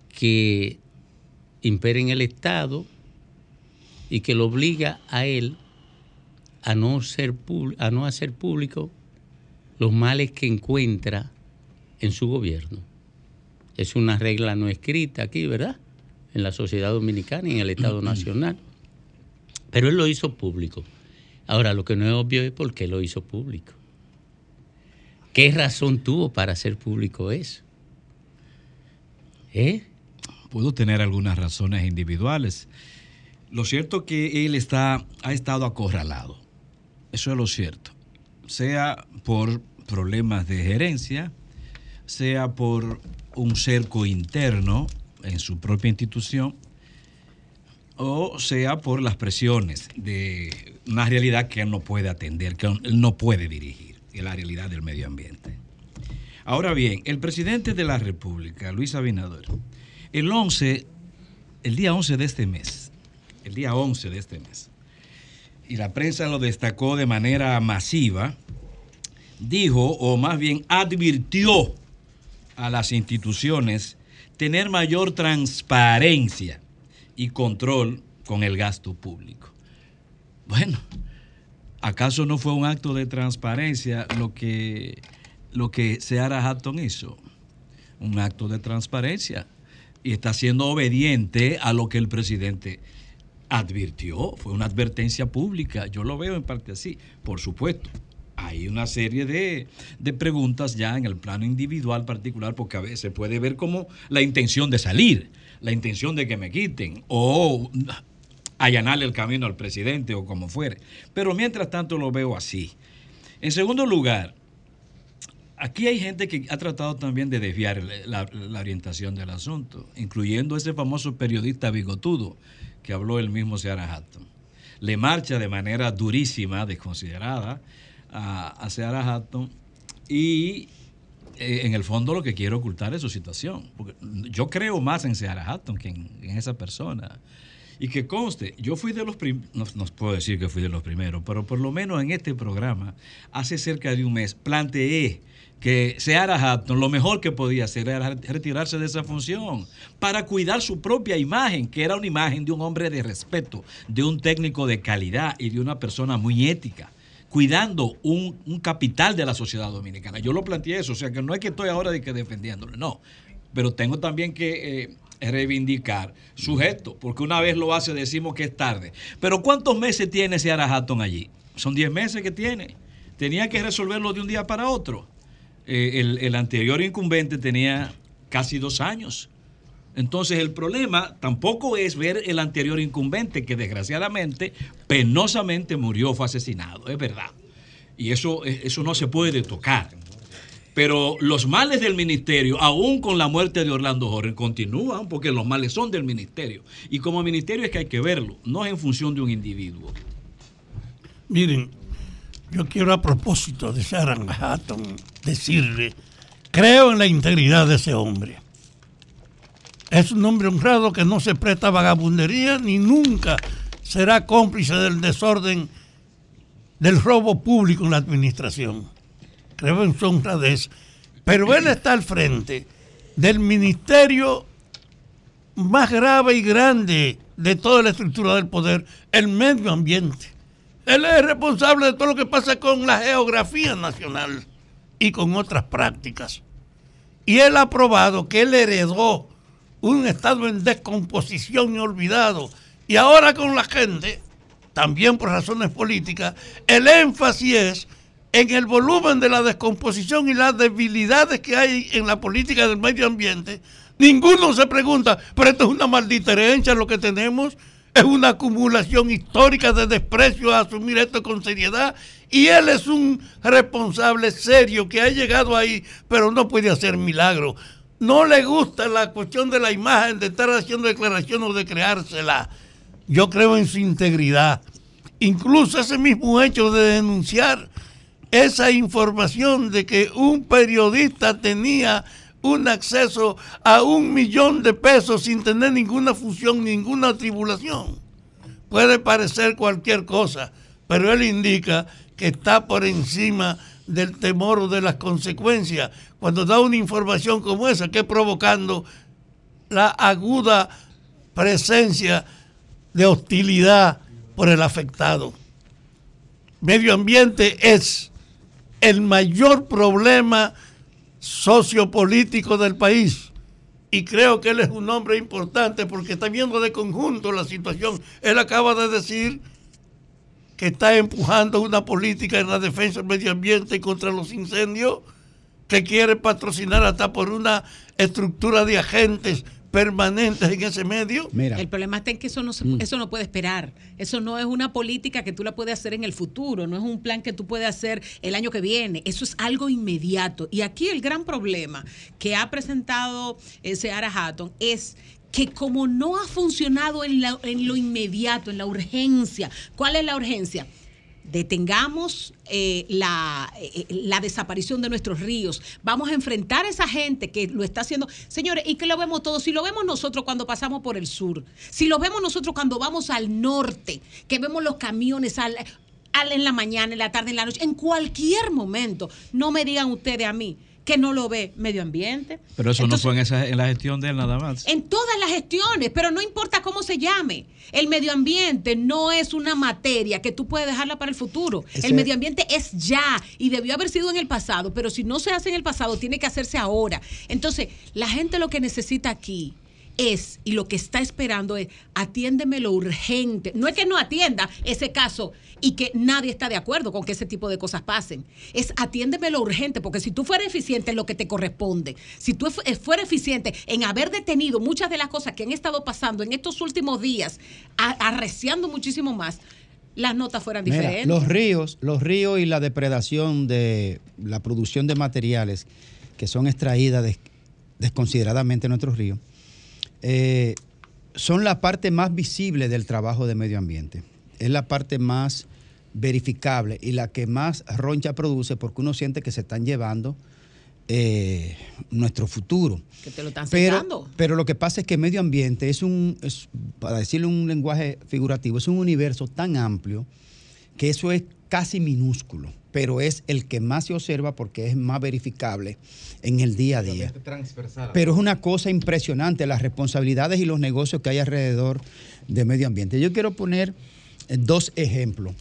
que impera en el Estado y que lo obliga a él a no, ser, a no hacer público los males que encuentra en su gobierno. Es una regla no escrita aquí, ¿verdad? En la sociedad dominicana y en el Estado [clears throat] Nacional. Pero él lo hizo público. Ahora, lo que no es obvio es por qué lo hizo público. ¿Qué razón tuvo para hacer público eso? ¿Eh? Pudo tener algunas razones individuales. Lo cierto que él está, ha estado acorralado. Eso es lo cierto. Sea por problemas de gerencia, sea por un cerco interno en su propia institución, o sea por las presiones de una realidad que él no puede atender, que él no puede dirigir, que es la realidad del medio ambiente. Ahora bien, el presidente de la República, Luis Abinader, el 11, el día 11 de este mes, el día 11 de este mes, y la prensa lo destacó de manera masiva, dijo, o más bien advirtió a las instituciones tener mayor transparencia y control con el gasto público. Bueno, ¿acaso no fue un acto de transparencia lo que, lo que Seara Hatton hizo? Un acto de transparencia. Y está siendo obediente a lo que el presidente advirtió. Fue una advertencia pública. Yo lo veo en parte así. Por supuesto, hay una serie de, de preguntas ya en el plano individual particular, porque a veces puede ver como la intención de salir, la intención de que me quiten, o allanarle el camino al presidente o como fuere. Pero mientras tanto lo veo así. En segundo lugar, aquí hay gente que ha tratado también de desviar la, orientación del asunto, incluyendo ese famoso periodista bigotudo que habló el mismo Seara Hatton. Le marcha de manera durísima, desconsiderada, a, a Seara Hatton y en el fondo lo que quiere ocultar es su situación. Porque yo creo más en Seara Hatton que en, en esa persona. Y que conste, yo fui de los primeros, no, no, puedo decir que fui de los primeros, pero por lo menos en este programa, hace cerca de un mes, planteé que Seara Hatton lo mejor que podía hacer era retirarse de esa función para cuidar su propia imagen, que era una imagen de un hombre de respeto, de un técnico de calidad y de una persona muy ética cuidando un, un, capital de la sociedad dominicana. Yo lo planteé eso, o sea que no es que estoy ahora de que defendiéndolo, no, pero tengo también que eh, reivindicar su gesto, porque una vez lo hace decimos que es tarde. Pero ¿cuántos meses tiene ese Hatton allí? Son 10 meses que tiene. Tenía que resolverlo de un día para otro. Eh, el, el anterior incumbente tenía casi dos años. Entonces el problema tampoco es ver el anterior incumbente que desgraciadamente, penosamente murió, fue asesinado, es verdad. Y eso, eso no se puede tocar. Pero los males del ministerio, aún con la muerte de Orlando Jorge, continúan porque los males son del ministerio. Y como ministerio es que hay que verlo, no es en función de un individuo. Miren, yo quiero a propósito de Sharon Hatton decirle, creo en la integridad de ese hombre es un hombre honrado que no se presta a vagabundería ni nunca será cómplice del desorden del robo público en la administración. Creo en su honradez. Pero él está al frente del ministerio más grave y grande de toda la estructura del poder, el medio ambiente. Él es responsable de todo lo que pasa con la geografía nacional y con otras prácticas. Y él ha probado que él heredó un estado en descomposición y olvidado. Y ahora con la gente, también por razones políticas, el énfasis es en el volumen de la descomposición y las debilidades que hay en la política del medio ambiente. Ninguno se pregunta, pero esto es una maldita herencia lo que tenemos, es una acumulación histórica de desprecio a asumir esto con seriedad. Y él es un responsable serio que ha llegado ahí, pero no puede hacer milagro. No le gusta la cuestión de la imagen, de estar haciendo declaraciones o de creársela. Yo creo en su integridad. Incluso ese mismo hecho de denunciar esa información de que un periodista tenía un acceso a un millón de pesos sin tener ninguna función, ninguna tribulación. Puede parecer cualquier cosa, pero él indica que está por encima del temor o de las consecuencias cuando da una información como esa que provocando la aguda presencia de hostilidad por el afectado. Medio ambiente es el mayor problema sociopolítico del país. Y creo que él es un hombre importante porque está viendo de conjunto la situación. Él acaba de decir que está empujando una política en la defensa del medio ambiente y contra los incendios, que quiere patrocinar hasta por una estructura de agentes permanentes en ese medio. El problema está en que eso no, se- Mm. eso no puede esperar. Eso no es una política que tú la puedes hacer en el futuro, no es un plan que tú puedes hacer el año que viene. Eso es algo inmediato. Y aquí el gran problema que ha presentado eh, Seara Hatton es que como no ha funcionado en, lo inmediato, en la urgencia, ¿cuál es la urgencia? detengamos eh, la, eh, la desaparición de nuestros ríos, vamos a enfrentar a esa gente que lo está haciendo. Señores, y que lo vemos todos, si lo vemos nosotros cuando pasamos por el sur, si lo vemos nosotros cuando vamos al norte, que vemos los camiones al, al- en la mañana, en la tarde, en la noche, en cualquier momento, no me digan ustedes a mí que no lo ve medio ambiente. Pero eso Entonces, no fue en, esa, en la gestión de él nada más. en todas las gestiones, pero no importa cómo se llame. El medio ambiente no es una materia que tú puedes dejarla para el futuro. Ese- El medio ambiente es ya y debió haber sido en el pasado, pero si no se hace en el pasado, tiene que hacerse ahora. Entonces, la gente lo que necesita aquí es, y lo que está esperando es, atiéndeme lo urgente. No es que no atienda ese caso y que nadie está de acuerdo con que ese tipo de cosas pasen. Es atiéndeme lo urgente, porque si tú fueras eficiente en lo que te corresponde, si tú fu- fueras eficiente en haber detenido muchas de las cosas que han estado pasando en estos últimos días, arreciando muchísimo más, las notas fueran Mira, diferentes. los ríos, los ríos y la depredación de la producción de materiales que son extraídas des- desconsideradamente en nuestros ríos, eh, son la parte más visible del trabajo de medio ambiente. Es la parte más verificable y la que más roncha produce porque uno siente que se están llevando eh, nuestro futuro. que te lo están Pero, pero lo que pasa es que medio ambiente es un, es, para decirle un lenguaje figurativo, es un universo tan amplio que eso es casi minúsculo, pero es el que más se observa porque es más verificable en el día a día. Pero es una cosa impresionante las responsabilidades y los negocios que hay alrededor de medio ambiente. Yo quiero poner eh, dos ejemplos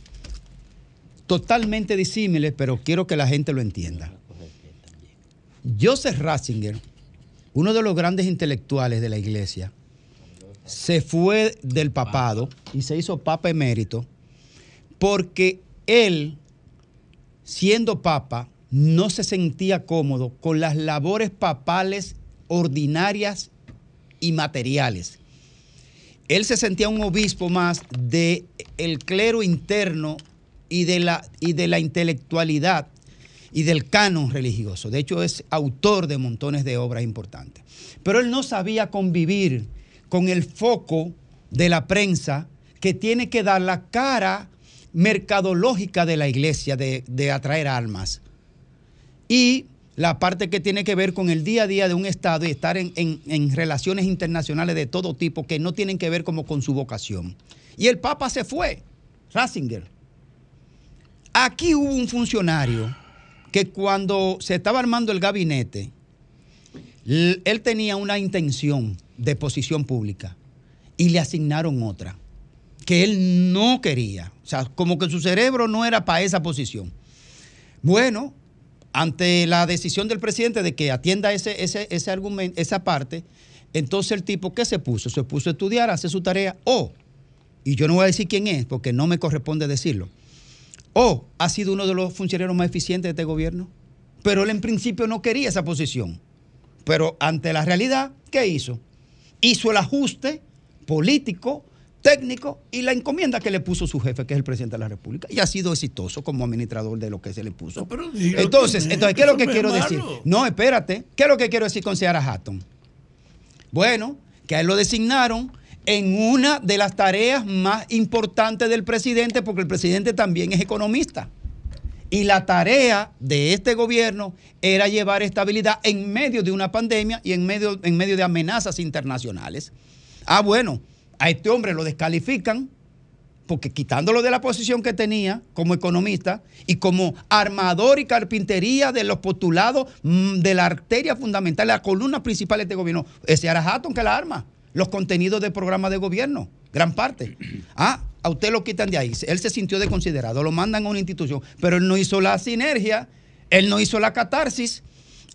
totalmente disímiles, pero quiero que la gente lo entienda. Joseph Ratzinger, uno de los grandes intelectuales de la iglesia, se fue del papado y se hizo papa emérito porque él, siendo papa, no se sentía cómodo con las labores papales ordinarias y materiales. Él se sentía un obispo más de el clero interno y de la, y de la intelectualidad y del canon religioso. De hecho, es autor de montones de obras importantes. Pero él no sabía convivir con el foco de la prensa que tiene que dar la cara mercadológica de la iglesia de, de atraer almas. Y la parte que tiene que ver con el día a día de un Estado y estar en, en- en relaciones internacionales de todo tipo que no tienen que ver como con su vocación. Y el Papa se fue, Ratzinger. Aquí hubo un funcionario que cuando se estaba armando el gabinete, él tenía una intención de posición pública y le asignaron otra. que él no quería. O sea, como que su cerebro no era para esa posición. Bueno, ante la decisión del presidente de que atienda ese, ese, ese argumento, esa parte, entonces el tipo, ¿qué se puso? Se puso a estudiar, a hacer su tarea, o, y yo no voy a decir quién es, porque no me corresponde decirlo, o ha sido uno de los funcionarios más eficientes de este gobierno, pero él en principio no quería esa posición. Pero ante la realidad, ¿qué hizo? Hizo el ajuste político, técnico y la encomienda que le puso su jefe, que es el presidente de la República, y ha sido exitoso como administrador de lo que se le puso. Entonces, entonces, ¿qué es lo que quiero malo. decir? No, espérate. ¿Qué es lo que quiero decir con Seara Hatton? Bueno, que a él lo designaron en una de las tareas más importantes del presidente, porque el presidente también es economista. Y la tarea de este gobierno era llevar estabilidad en medio de una pandemia y en medio, en medio de amenazas internacionales. Ah, bueno, a este hombre lo descalifican porque quitándolo de la posición que tenía como economista y como armador y carpintería de los postulados mm, de la arteria fundamental, la columna principal de este gobierno, ese era Hatton que la arma, los contenidos del programa de gobierno, gran parte. [clears throat] Ah, a usted lo quitan de ahí, él se sintió desconsiderado, lo mandan a una institución, pero él no hizo la sinergia, él no hizo la catarsis,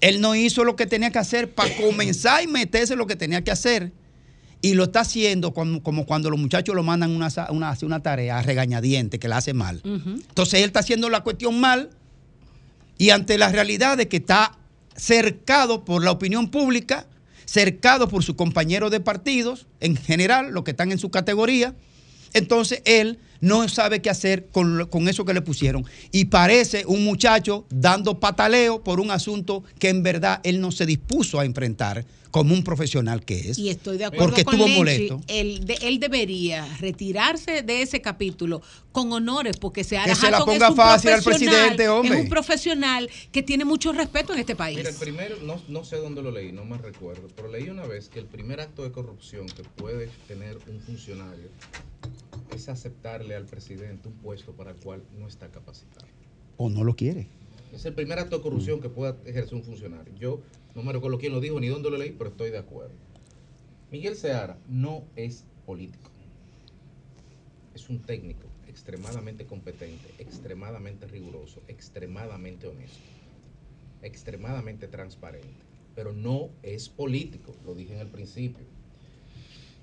él no hizo lo que tenía que hacer para comenzar y meterse en lo que tenía que hacer. Y lo está haciendo como, como cuando los muchachos lo mandan una, una, a hacer una tarea regañadiente que la hace mal. Entonces él está haciendo la cuestión mal y ante la realidad de que está cercado por la opinión pública, cercado por sus compañeros de partidos, en general, los que están en su categoría, entonces él no sabe qué hacer con, eso que le pusieron. Y parece un muchacho dando pataleo por un asunto que en verdad él no se dispuso a enfrentar como un profesional que es. Y estoy de acuerdo Porque con estuvo Lenchi, molesto. Él, de- él debería retirarse de ese capítulo con honores, porque se Que se la ponga fácil al presidente, hombre. Es un profesional que tiene mucho respeto en este país. Mira, el primero, no, no sé dónde lo leí, no me recuerdo, pero leí una vez que el primer acto de corrupción que puede tener un funcionario es aceptarle al presidente un puesto para el cual no está capacitado. O no lo quiere. Es el primer acto de corrupción Mm. que pueda ejercer un funcionario. Yo no me recuerdo quién lo dijo ni dónde lo leí, pero estoy de acuerdo. Miguel Seara no es político. Es un técnico extremadamente competente, extremadamente riguroso, extremadamente honesto, extremadamente transparente, pero no es político, lo dije en el principio.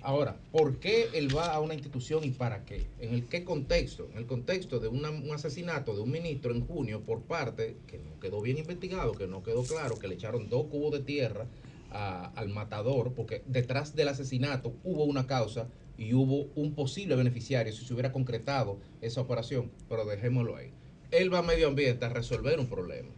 Ahora, ¿por qué él va a una institución y para qué? ¿En el qué contexto? En el contexto de un asesinato de un ministro en junio por parte que no quedó bien investigado, que no quedó claro, que le echaron dos cubos de tierra al matador, porque detrás del asesinato hubo una causa y hubo un posible beneficiario si se hubiera concretado esa operación, pero dejémoslo ahí. Él va a medio ambiente a resolver un problema.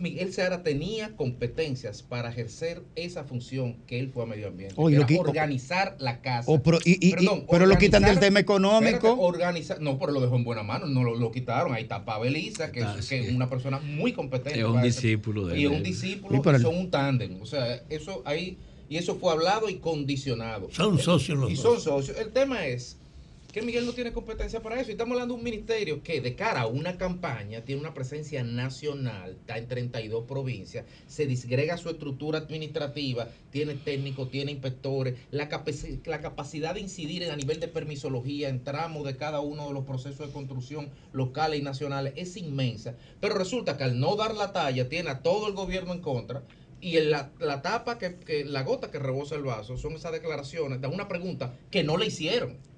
Miguel Seara tenía competencias para ejercer esa función que él fue a medio ambiente, Oh, que era organizar la casa. O pro- y- y- y- Perdón, pero lo quitan del tema económico. Espérate, organizar, no, pero lo dejó en buena mano, no lo, lo quitaron. Ahí está Pavelisa, que, es, que es una persona muy competente. Es un discípulo de Y es un discípulo, pero y el- son un tándem. O sea, eso ahí, y eso fue hablado y condicionado. Son socios los Y dos. son socios. El tema es que Miguel no tiene competencia para eso. Y estamos hablando de un ministerio que de cara a una campaña tiene una presencia nacional, está en 32 provincias, se disgrega su estructura administrativa, tiene técnicos, tiene inspectores, la, capaci- la capacidad de incidir a nivel de permisología en tramos de cada uno de los procesos de construcción locales y nacionales es inmensa. Pero resulta que al no dar la talla tiene a todo el gobierno en contra. Y la, la tapa, que, que la gota que rebosa el vaso, son esas declaraciones de una pregunta que no le hicieron.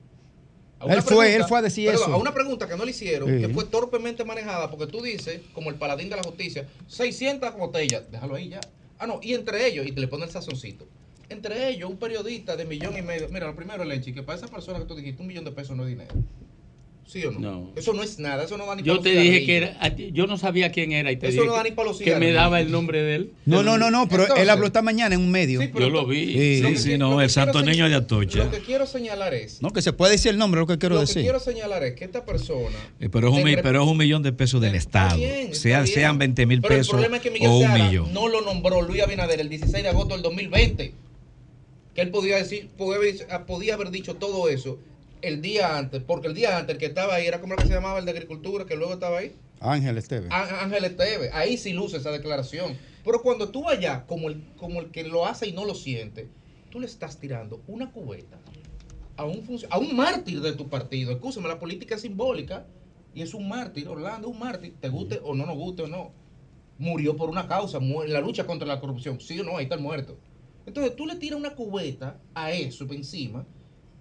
Él fue, él fue a decir perdón, eso. A una pregunta que no le hicieron, Sí. que fue torpemente manejada, porque tú dices, como el paladín de la justicia, 600 botellas, déjalo ahí ya. Ah, no, y entre ellos, y te le pone el sazoncito. Entre ellos, un periodista de millón y medio. Mira, lo primero, Lechi, que para esa persona que tú dijiste, un millón de pesos no es dinero. ¿Sí o no? No. Eso no es nada, eso no da ni Yo para te los dije que era, yo no sabía quién era y te Eso dije no da que- ni para los que me daba el nombre de él. No, no, no, no, pero él habló esta mañana en un medio. Yo lo vi. Sí. Sí, sí, no, el santo niño de Atocha. Lo que quiero señalar es, No, que se puede decir el nombre, lo que quiero lo que decir. quiero señalar es que esta persona Eh, Pero es, un, rep- pero es un millón de pesos del Estado. bien, está Sea- bien. sean 20 mil Pero pesos el problema es que Miguel o un millón. no lo nombró Luis Abinader el 16 de agosto del 2020. Que él podía decir, podía haber, podía haber dicho todo eso el día antes, porque el día antes el que estaba ahí era como el que se llamaba el de Agricultura, que luego estaba ahí. Ángel Esteves. Á- Ángel Esteve, ahí sí luce esa declaración. Pero cuando tú allá, como el, como el que lo hace y no lo siente, tú le estás tirando una cubeta a un, a un mártir de tu partido. Escúchame, la política es simbólica y es un mártir. Orlando es un mártir, te guste o no nos guste o no. Murió por una causa, la lucha contra la corrupción. Sí o no, ahí está el muerto. Entonces tú le tiras una cubeta a eso encima,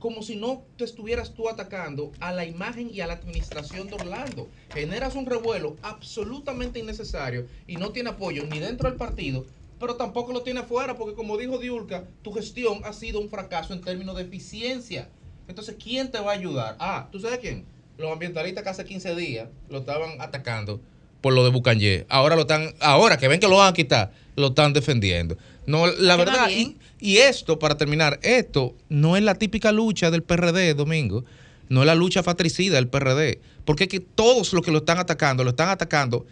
como si no te estuvieras tú atacando a la imagen y a la administración de Orlando. Generas un revuelo absolutamente innecesario y no tiene apoyo ni dentro del partido, pero tampoco lo tiene afuera, porque como dijo Diulca, tu gestión ha sido un fracaso en términos de eficiencia. Entonces, ¿quién te va a ayudar? Ah, ¿tú sabes quién? Los ambientalistas que hace 15 días lo estaban atacando por lo de Bucanyé. Ahora lo están, ahora que ven que lo van a quitar, lo están defendiendo. No, la verdad, y, esto, para terminar, esto no es la típica lucha del PRD, Domingo. No es la lucha fratricida del PRD. Porque es que todos los que lo están atacando, lo están atacando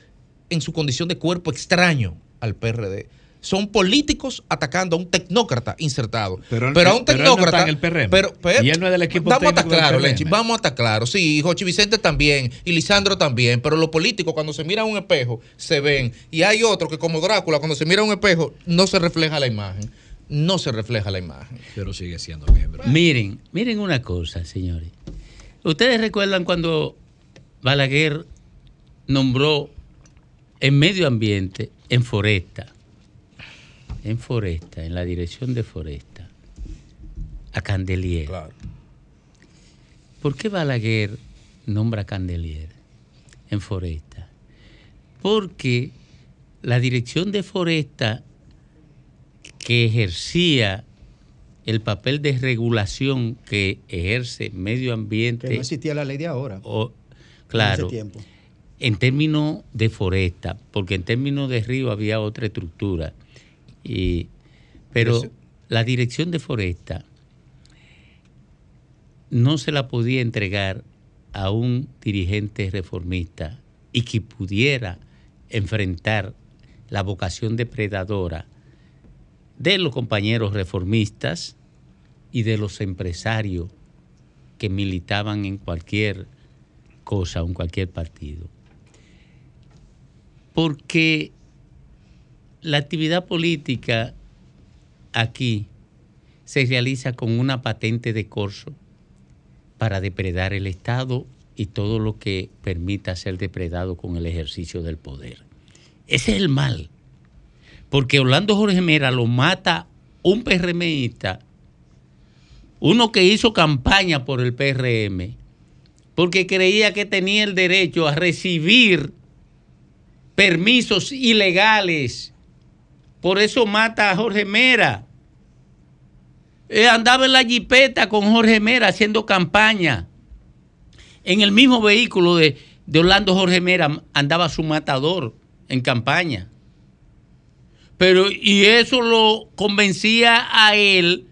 en su condición de cuerpo extraño al PRD. Son políticos atacando a un tecnócrata insertado. Pero a un pero él no tecnócrata. está en el PRM. Pero, pero- Y él no es del equipo Vamos a estar claros, PRM. Lenchi, vamos a estar claros. Sí, Jochi Vicente también, y Lisandro también. Pero los políticos, cuando se miran a un espejo, se ven. Y hay otro que, como Drácula, cuando se mira a un espejo, no se refleja la imagen. No se refleja la imagen. Pero sigue siendo miembro. Miren, miren una cosa, señores. Ustedes recuerdan cuando Balaguer nombró en medio ambiente, en Foresta, en Foresta, en la dirección de Foresta, a Candelier. ¿Por qué Balaguer nombra a Candelier en Foresta? Porque la dirección de Foresta que ejercía el papel de regulación que ejerce medio ambiente. Que no existía la ley de ahora. o- En claro. ese tiempo. En términos de foresta, porque en términos de río había otra estructura. Y, pero la dirección de foresta no se la podía entregar a un dirigente reformista y que pudiera enfrentar la vocación depredadora de los compañeros reformistas y de los empresarios que militaban en cualquier cosa, en cualquier partido. Porque la actividad política aquí se realiza con una patente de corso para depredar el Estado y todo lo que permita ser depredado con el ejercicio del poder. Ese es el mal. Porque Orlando Jorge Mera lo mata un PRMista, uno que hizo campaña por el PRM, porque creía que tenía el derecho a recibir permisos ilegales. Por eso mata a Jorge Mera. Eh, andaba en la jipeta con Jorge Mera haciendo campaña. En el mismo vehículo de, de Orlando Jorge Mera andaba su matador en campaña. Pero, y eso lo convencía a él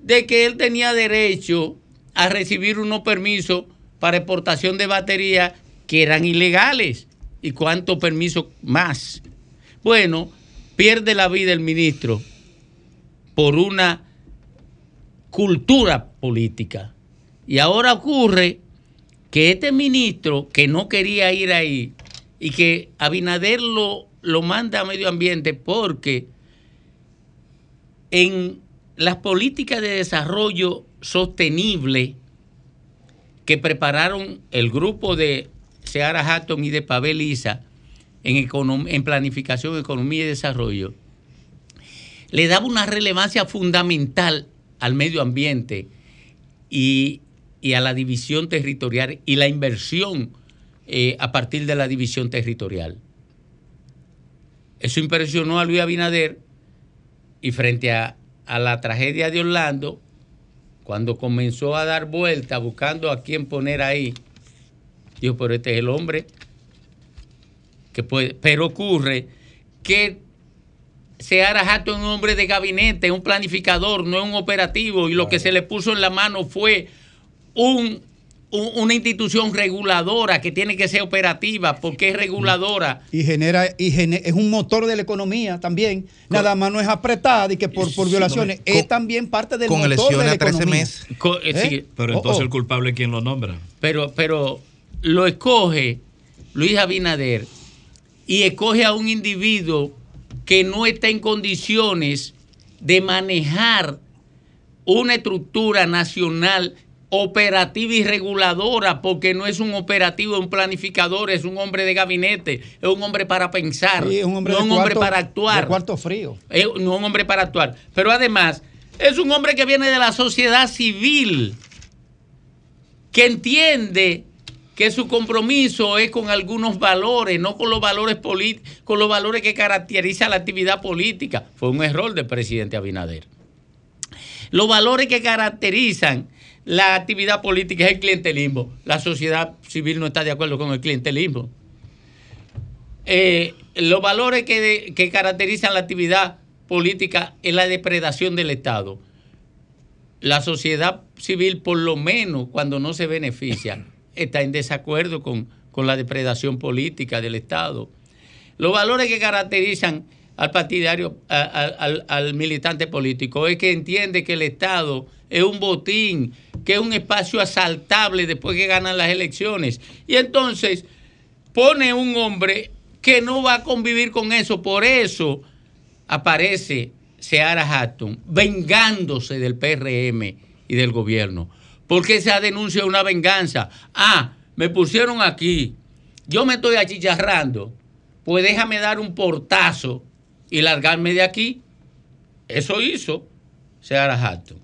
de que él tenía derecho a recibir unos permisos para exportación de baterías que eran ilegales. ¿Y cuántos permisos más? Bueno, pierde la vida el ministro por una cultura política. Y ahora ocurre que este ministro que no quería ir ahí y que Abinader lo, lo manda a medio ambiente porque en las políticas de desarrollo sostenible que prepararon el grupo de Seara Hatton y de Pavel Isa en, planificación, economía y desarrollo, le daba una relevancia fundamental al medio ambiente y, y a la división territorial y la inversión eh, a partir de la división territorial. Eso impresionó a Luis Abinader y frente a, a la tragedia de Orlando, cuando comenzó a dar vuelta buscando a quién poner ahí, dijo, pero este es el hombre que puede. Pero ocurre que Seara Hatton es un hombre de gabinete, un planificador, no es un operativo, y lo que se le puso en la mano fue un, un- una institución reguladora que tiene que ser operativa, porque es reguladora. Y genera, y gene- es un motor de la economía también. Nada más no es apretada y que por, por violaciones, es también parte del motor de la economía. Co- eh, ¿Eh? sí. Pero Oh, entonces oh. el culpable, ¿quién lo nombra? Pero, pero lo escoge Luis Abinader y escoge a un individuo que no está en condiciones de manejar una estructura nacional operativa y reguladora, porque no es un operativo, un planificador, es un hombre de gabinete, es un hombre para pensar, Sí, es un hombre no un hombre para actuar. cuarto frío. Es no un hombre para actuar. Pero además, es un hombre que viene de la sociedad civil, que entiende que su compromiso es con algunos valores, no con los valores con los valores que caracterizan la actividad política. Fue un error del presidente Abinader. Los valores que caracterizan la actividad política es el clientelismo. La sociedad civil no está de acuerdo con el clientelismo. Eh, los valores que, que caracterizan la actividad política es la depredación del Estado. La sociedad civil, por lo menos cuando no se beneficia, [laughs] está en desacuerdo con, con la depredación política del Estado. Los valores que caracterizan al partidario, al, al militante político, es que entiende que el Estado es un botín, que es un espacio asaltable después que ganan las elecciones. Y entonces pone un hombre que no va a convivir con eso. Por eso aparece Seara Hatton vengándose del PRM y del gobierno. Porque esa denuncia es una venganza. Ah, me pusieron aquí. Yo me estoy achicharrando. Pues déjame dar un portazo y largarme de aquí. Eso hizo Seara Hatton.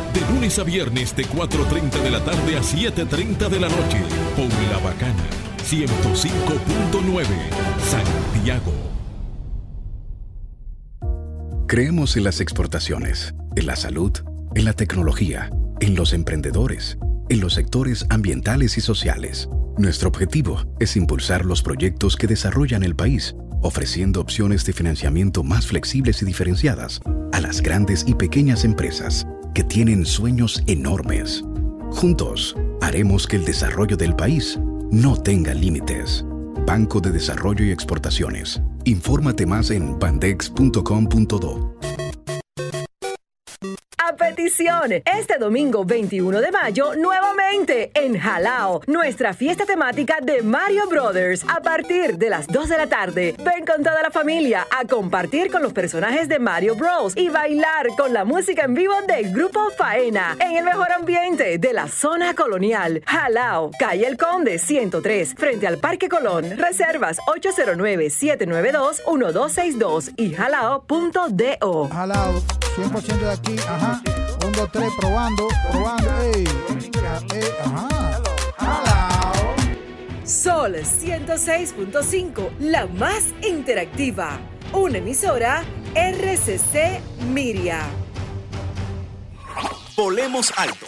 De lunes a viernes de 4.30 de la tarde a 7.30 de la noche. Por La Bacana. 105.9. Santiago. Creemos en las exportaciones, en la salud, en la tecnología, en los emprendedores, en los sectores ambientales y sociales. Nuestro objetivo es impulsar los proyectos que desarrollan el país, ofreciendo opciones de financiamiento más flexibles y diferenciadas a las grandes y pequeñas empresas que tienen sueños enormes. Juntos, haremos que el desarrollo del país no tenga límites. Banco de Desarrollo y Exportaciones. Infórmate más en bandex.com.do. Este domingo 21 de mayo, nuevamente en Jalao, nuestra fiesta temática de Mario Brothers, a partir de las 2 de la tarde. Ven con toda la familia a compartir con los personajes de Mario Bros. y bailar con la música en vivo del Grupo Faena, en el mejor ambiente de la zona colonial. Jalao, calle El Conde 103, frente al Parque Colón. Reservas 809-792-1262 y jalao.do. Jalao, 100% de aquí, ajá. 1, 2, 3, probando, probando, ey. Eh, ajá. Sol 106.5, la más interactiva. Una emisora RCC Miria. Volemos alto.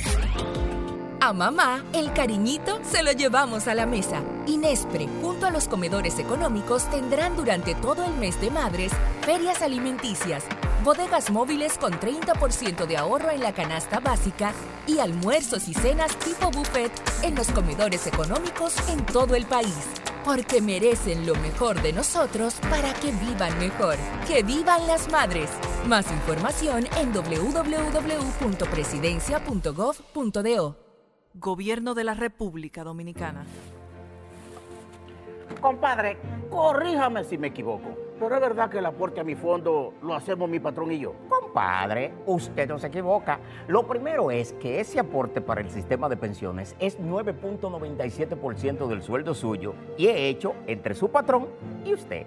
Friday. A mamá, el cariñito se lo llevamos a la mesa. Inespre, junto a los comedores económicos, tendrán durante todo el mes de madres ferias alimenticias, bodegas móviles con 30% de ahorro en la canasta básica y almuerzos y cenas tipo buffet en los comedores económicos en todo el país. Porque merecen lo mejor de nosotros para que vivan mejor. ¡Que vivan las madres! Más información en www.presidencia.gov.do. Gobierno de la República Dominicana. Compadre, corríjame si me equivoco. Pero es verdad que el aporte a mi fondo lo hacemos mi patrón y yo. Compadre, usted no se equivoca. Lo primero es que ese aporte para el sistema de pensiones es 9.97% del sueldo suyo y es hecho entre su patrón y usted.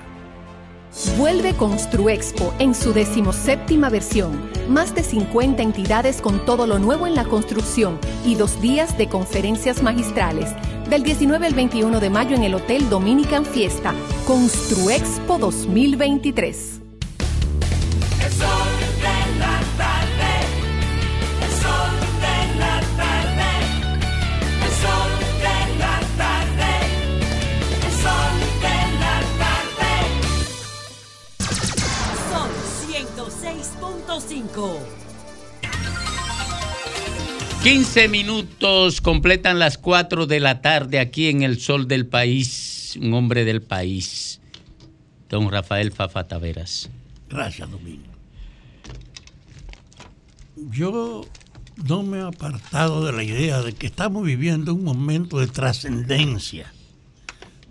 Vuelve Construexpo en su decimoséptima versión. Más de 50 entidades con todo lo nuevo en la construcción y dos días de conferencias magistrales. Del 19 al 21 de mayo en el Hotel Dominican Fiesta. Construexpo 2023. 105. 15 minutos completan las 4 de la tarde aquí en el sol del país, un hombre del país, don Rafael Fafa Taveras. Gracias, Domingo. Yo no me he apartado de la idea de que estamos viviendo un momento de trascendencia.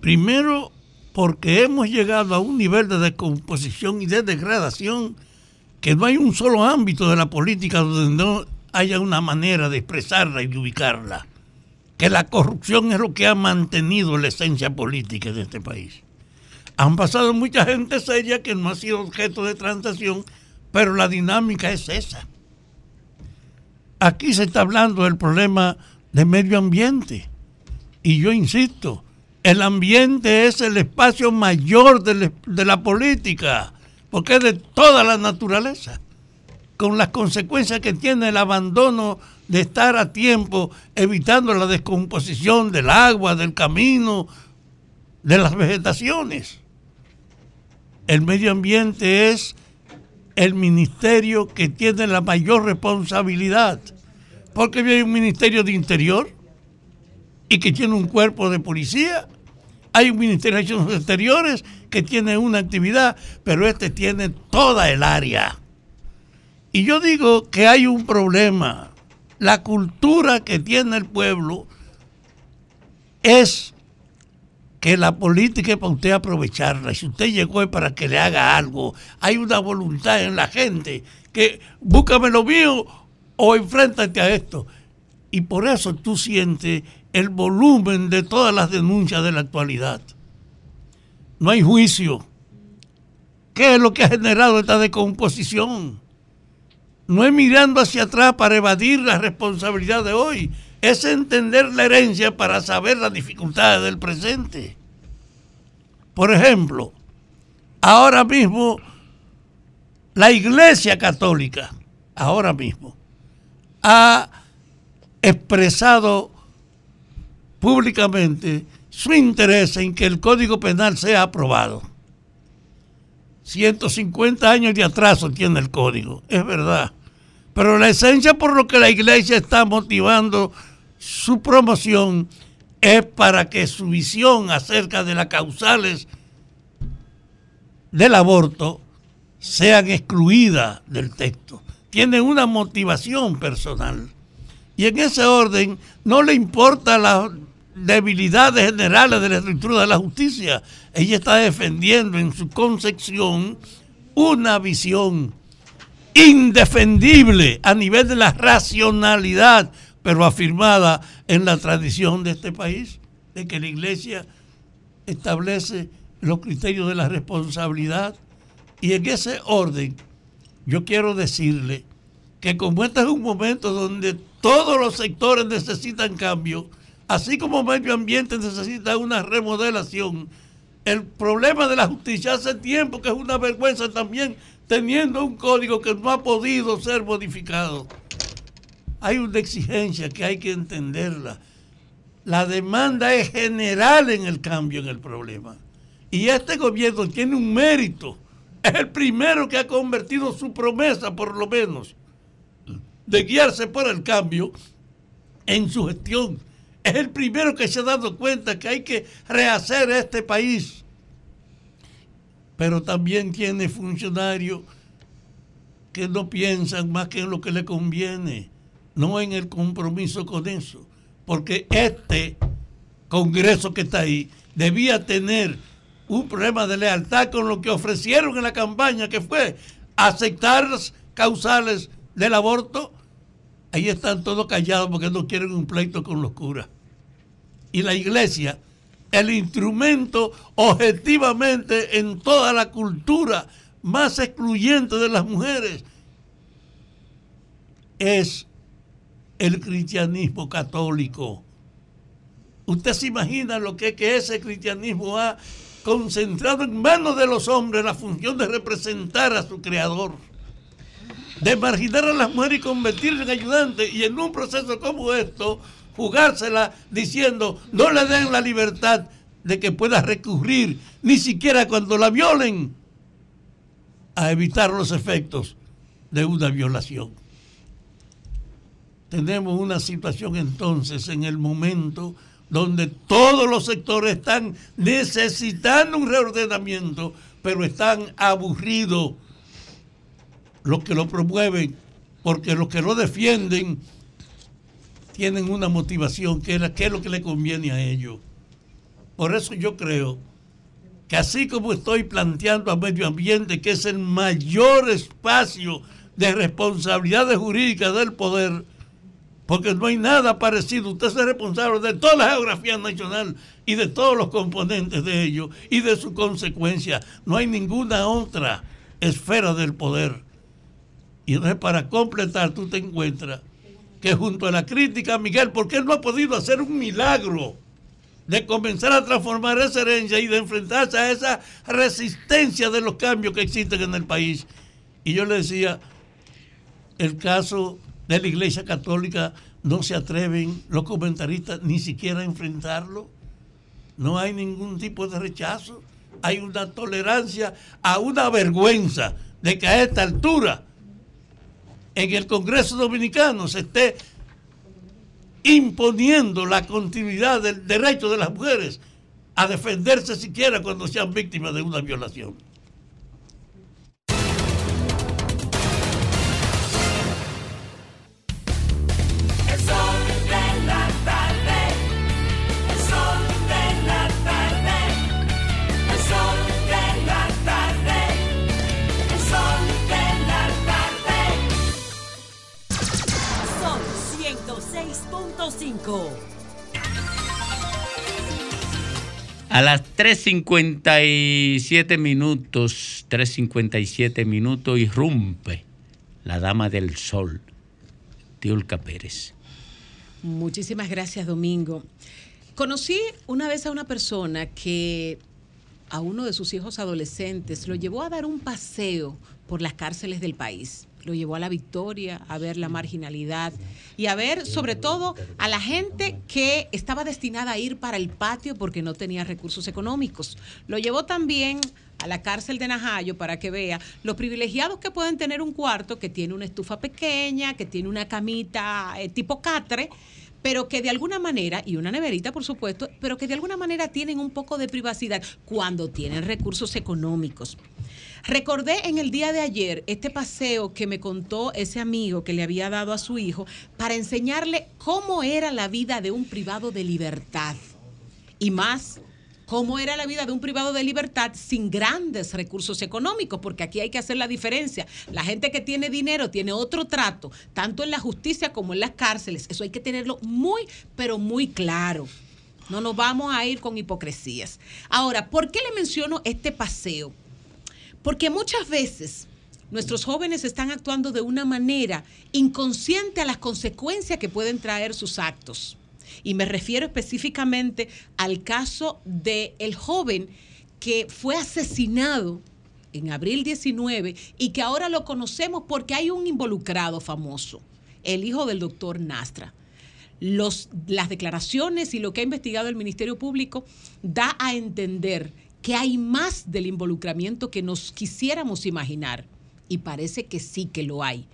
Primero, porque hemos llegado a un nivel de descomposición y de degradación que no hay un solo ámbito de la política donde no haya una manera de expresarla y de ubicarla. Que la corrupción es lo que ha mantenido la esencia política de este país. Han pasado mucha gente seria que no ha sido objeto de transacción, pero la dinámica es esa. Aquí se está hablando del problema de medio ambiente. Y yo insisto, el ambiente es el espacio mayor de, la- de la política, porque es de toda la naturaleza, con las consecuencias que tiene el abandono de estar a tiempo evitando la descomposición del agua, del camino, de las vegetaciones. El medio ambiente es el ministerio que tiene la mayor responsabilidad, porque hay un ministerio de interior y que tiene un cuerpo de policía, hay un ministerio de Relaciones exteriores que tiene una actividad, pero este tiene toda el área. Y yo digo que hay un problema. La cultura que tiene el pueblo es que la política es para usted aprovecharla. Si usted llegó es para que le haga algo. Hay una voluntad en la gente que búscame lo mío o enfréntate a esto. Y por eso tú sientes el volumen de todas las denuncias de la actualidad. No hay juicio. ¿Qué es lo que ha generado esta decomposición? No es mirando hacia atrás para evadir la responsabilidad de hoy, es entender la herencia para saber las dificultades del presente. Por ejemplo, ahora mismo la Iglesia Católica, ahora mismo, ha expresado públicamente su interés en que el Código Penal sea aprobado. 150 años de atraso tiene el código, es verdad. Pero la esencia por lo que la iglesia está motivando su promoción es para que su visión acerca de las causales del aborto sean excluidas del texto. Tiene una motivación personal. Y en ese orden no le importa las debilidades generales de la estructura de la justicia. Ella está defendiendo en su concepción una visión indefendible a nivel de la racionalidad, pero afirmada en la tradición de este país, de que la iglesia establece los criterios de la responsabilidad Y en ese orden, yo quiero decirle que como este es un momento donde todos los sectores necesitan cambio, así como medio ambiente necesita una remodelación, el problema de la justicia hace tiempo que es una vergüenza también teniendo un código que no ha podido ser modificado. Hay una exigencia que hay que entenderla. La demanda es general en el cambio en el problema. Y este gobierno tiene un mérito. Es el primero que ha convertido su promesa, por lo menos, de guiarse por el cambio en su gestión. Es el primero que se ha dado cuenta que hay que rehacer este país. Pero también tiene funcionarios que no piensan más que en lo que le conviene, no en el compromiso con eso. Porque este Congreso que está ahí debía tener un problema de lealtad con lo que ofrecieron en la campaña, que fue aceptar las causales del aborto. Ahí están todos callados porque no quieren un pleito con los curas. Y la iglesia, el instrumento objetivamente en toda la cultura más excluyente de las mujeres, es el cristianismo católico. Usted se imagina lo que, que ese cristianismo ha concentrado en manos de los hombres la función de representar a su creador, de marginar a las mujeres y convertirse en ayudantes, y en un proceso como esto, jugársela diciendo, no le den la libertad de que pueda recurrir, ni siquiera cuando la violen, a evitar los efectos de una violación. Tenemos una situación entonces en el momento donde todos los sectores están necesitando un reordenamiento, pero están aburridos los que lo promueven, porque los que lo defienden tienen una motivación que es, lo que le conviene a ellos. Por eso yo creo que así como estoy planteando a medio ambiente, que es el mayor espacio de responsabilidades jurídicas del poder, porque no hay nada parecido. Usted es responsable de toda la geografía nacional y de todos los componentes de ello y de su consecuencia. No hay ninguna otra esfera del poder. Y entonces para completar tú te encuentras que junto a la crítica, Miguel, porque él no ha podido hacer un milagro de comenzar a transformar esa herencia y de enfrentarse a esa resistencia de los cambios que existen en el país. Y yo le decía, el caso de la Iglesia Católica no se atreven los comentaristas ni siquiera a enfrentarlo. No hay ningún tipo de rechazo. Hay una tolerancia a una vergüenza de que a esta altura en el Congreso Dominicano se esté imponiendo la continuidad del derecho de las mujeres a defenderse siquiera cuando sean víctimas de una violación. A las 3.57 minutos, 3.57 minutos, irrumpe la Dama del Sol, Tiulca Pérez. Muchísimas gracias, Domingo. Conocí una vez a una persona que a uno de sus hijos adolescentes lo llevó a dar un paseo por las cárceles del país. Lo llevó a la victoria, a ver la marginalidad y a ver sobre todo a la gente que estaba destinada a ir para el patio porque no tenía recursos económicos. Lo llevó también a la cárcel de Najayo para que vea los privilegiados que pueden tener un cuarto que tiene una estufa pequeña, que tiene una camita eh, tipo catre, pero que de alguna manera, y una neverita por supuesto, pero que de alguna manera tienen un poco de privacidad cuando tienen recursos económicos. Recordé en el día de ayer este paseo que me contó ese amigo que le había dado a su hijo para enseñarle cómo era la vida de un privado de libertad. Y más, cómo era la vida de un privado de libertad sin grandes recursos económicos, porque aquí hay que hacer la diferencia. La gente que tiene dinero tiene otro trato, tanto en la justicia como en las cárceles. Eso hay que tenerlo muy, pero muy claro. No nos vamos a ir con hipocresías. Ahora, ¿por qué le menciono este paseo? Porque muchas veces nuestros jóvenes están actuando de una manera inconsciente a las consecuencias que pueden traer sus actos. Y me refiero específicamente al caso del el joven que fue asesinado en abril 19 y que ahora lo conocemos porque hay un involucrado famoso, el hijo del doctor Nastra. Las declaraciones y lo que ha investigado el Ministerio Público da a entender que hay más del involucramiento que nos quisiéramos imaginar. Y parece que sí que lo hay.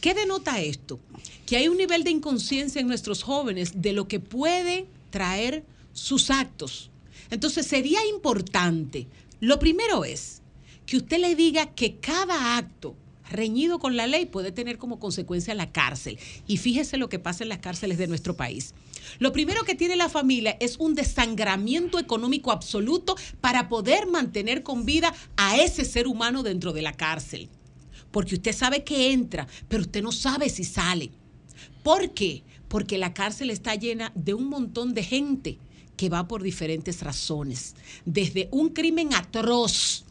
¿Qué denota esto? Que hay un nivel de inconsciencia en nuestros jóvenes de lo que puede traer sus actos. Entonces sería importante, lo primero es que usted le diga que cada acto reñido con la ley puede tener como consecuencia la cárcel. Y fíjese lo que pasa en las cárceles de nuestro país. Lo primero que tiene la familia es un desangramiento económico absoluto para poder mantener con vida a ese ser humano dentro de la cárcel. Porque usted sabe que entra, pero usted no sabe si sale. ¿Por qué? Porque la cárcel está llena de un montón de gente que va por diferentes razones. Desde un crimen atroz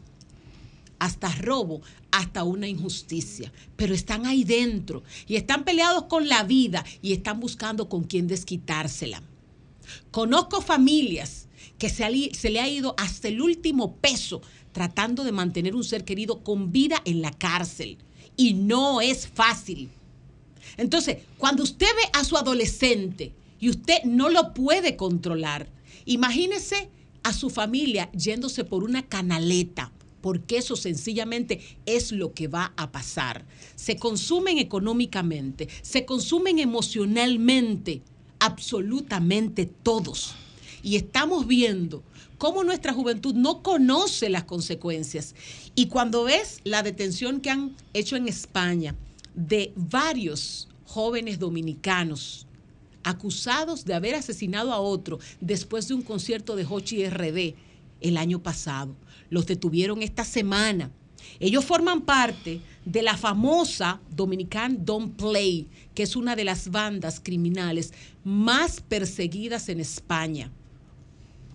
hasta robo, hasta una injusticia. Pero están ahí dentro y están peleados con la vida y están buscando con quién desquitársela. Conozco familias que se, se le ha ido hasta el último peso tratando de mantener un ser querido con vida en la cárcel. Y no es fácil. Entonces, cuando usted ve a su adolescente y usted no lo puede controlar, imagínese a su familia yéndose por una canaleta, porque eso sencillamente es lo que va a pasar. Se consumen económicamente, se consumen emocionalmente, absolutamente todos. Y estamos viendo cómo nuestra juventud no conoce las consecuencias. Y cuando ves la detención que han hecho en España de varios jóvenes dominicanos acusados de haber asesinado a otro después de un concierto de Hochi RD el año pasado. Los detuvieron esta semana. Ellos forman parte de la famosa Dominican Don't Play, que es una de las bandas criminales más perseguidas en España.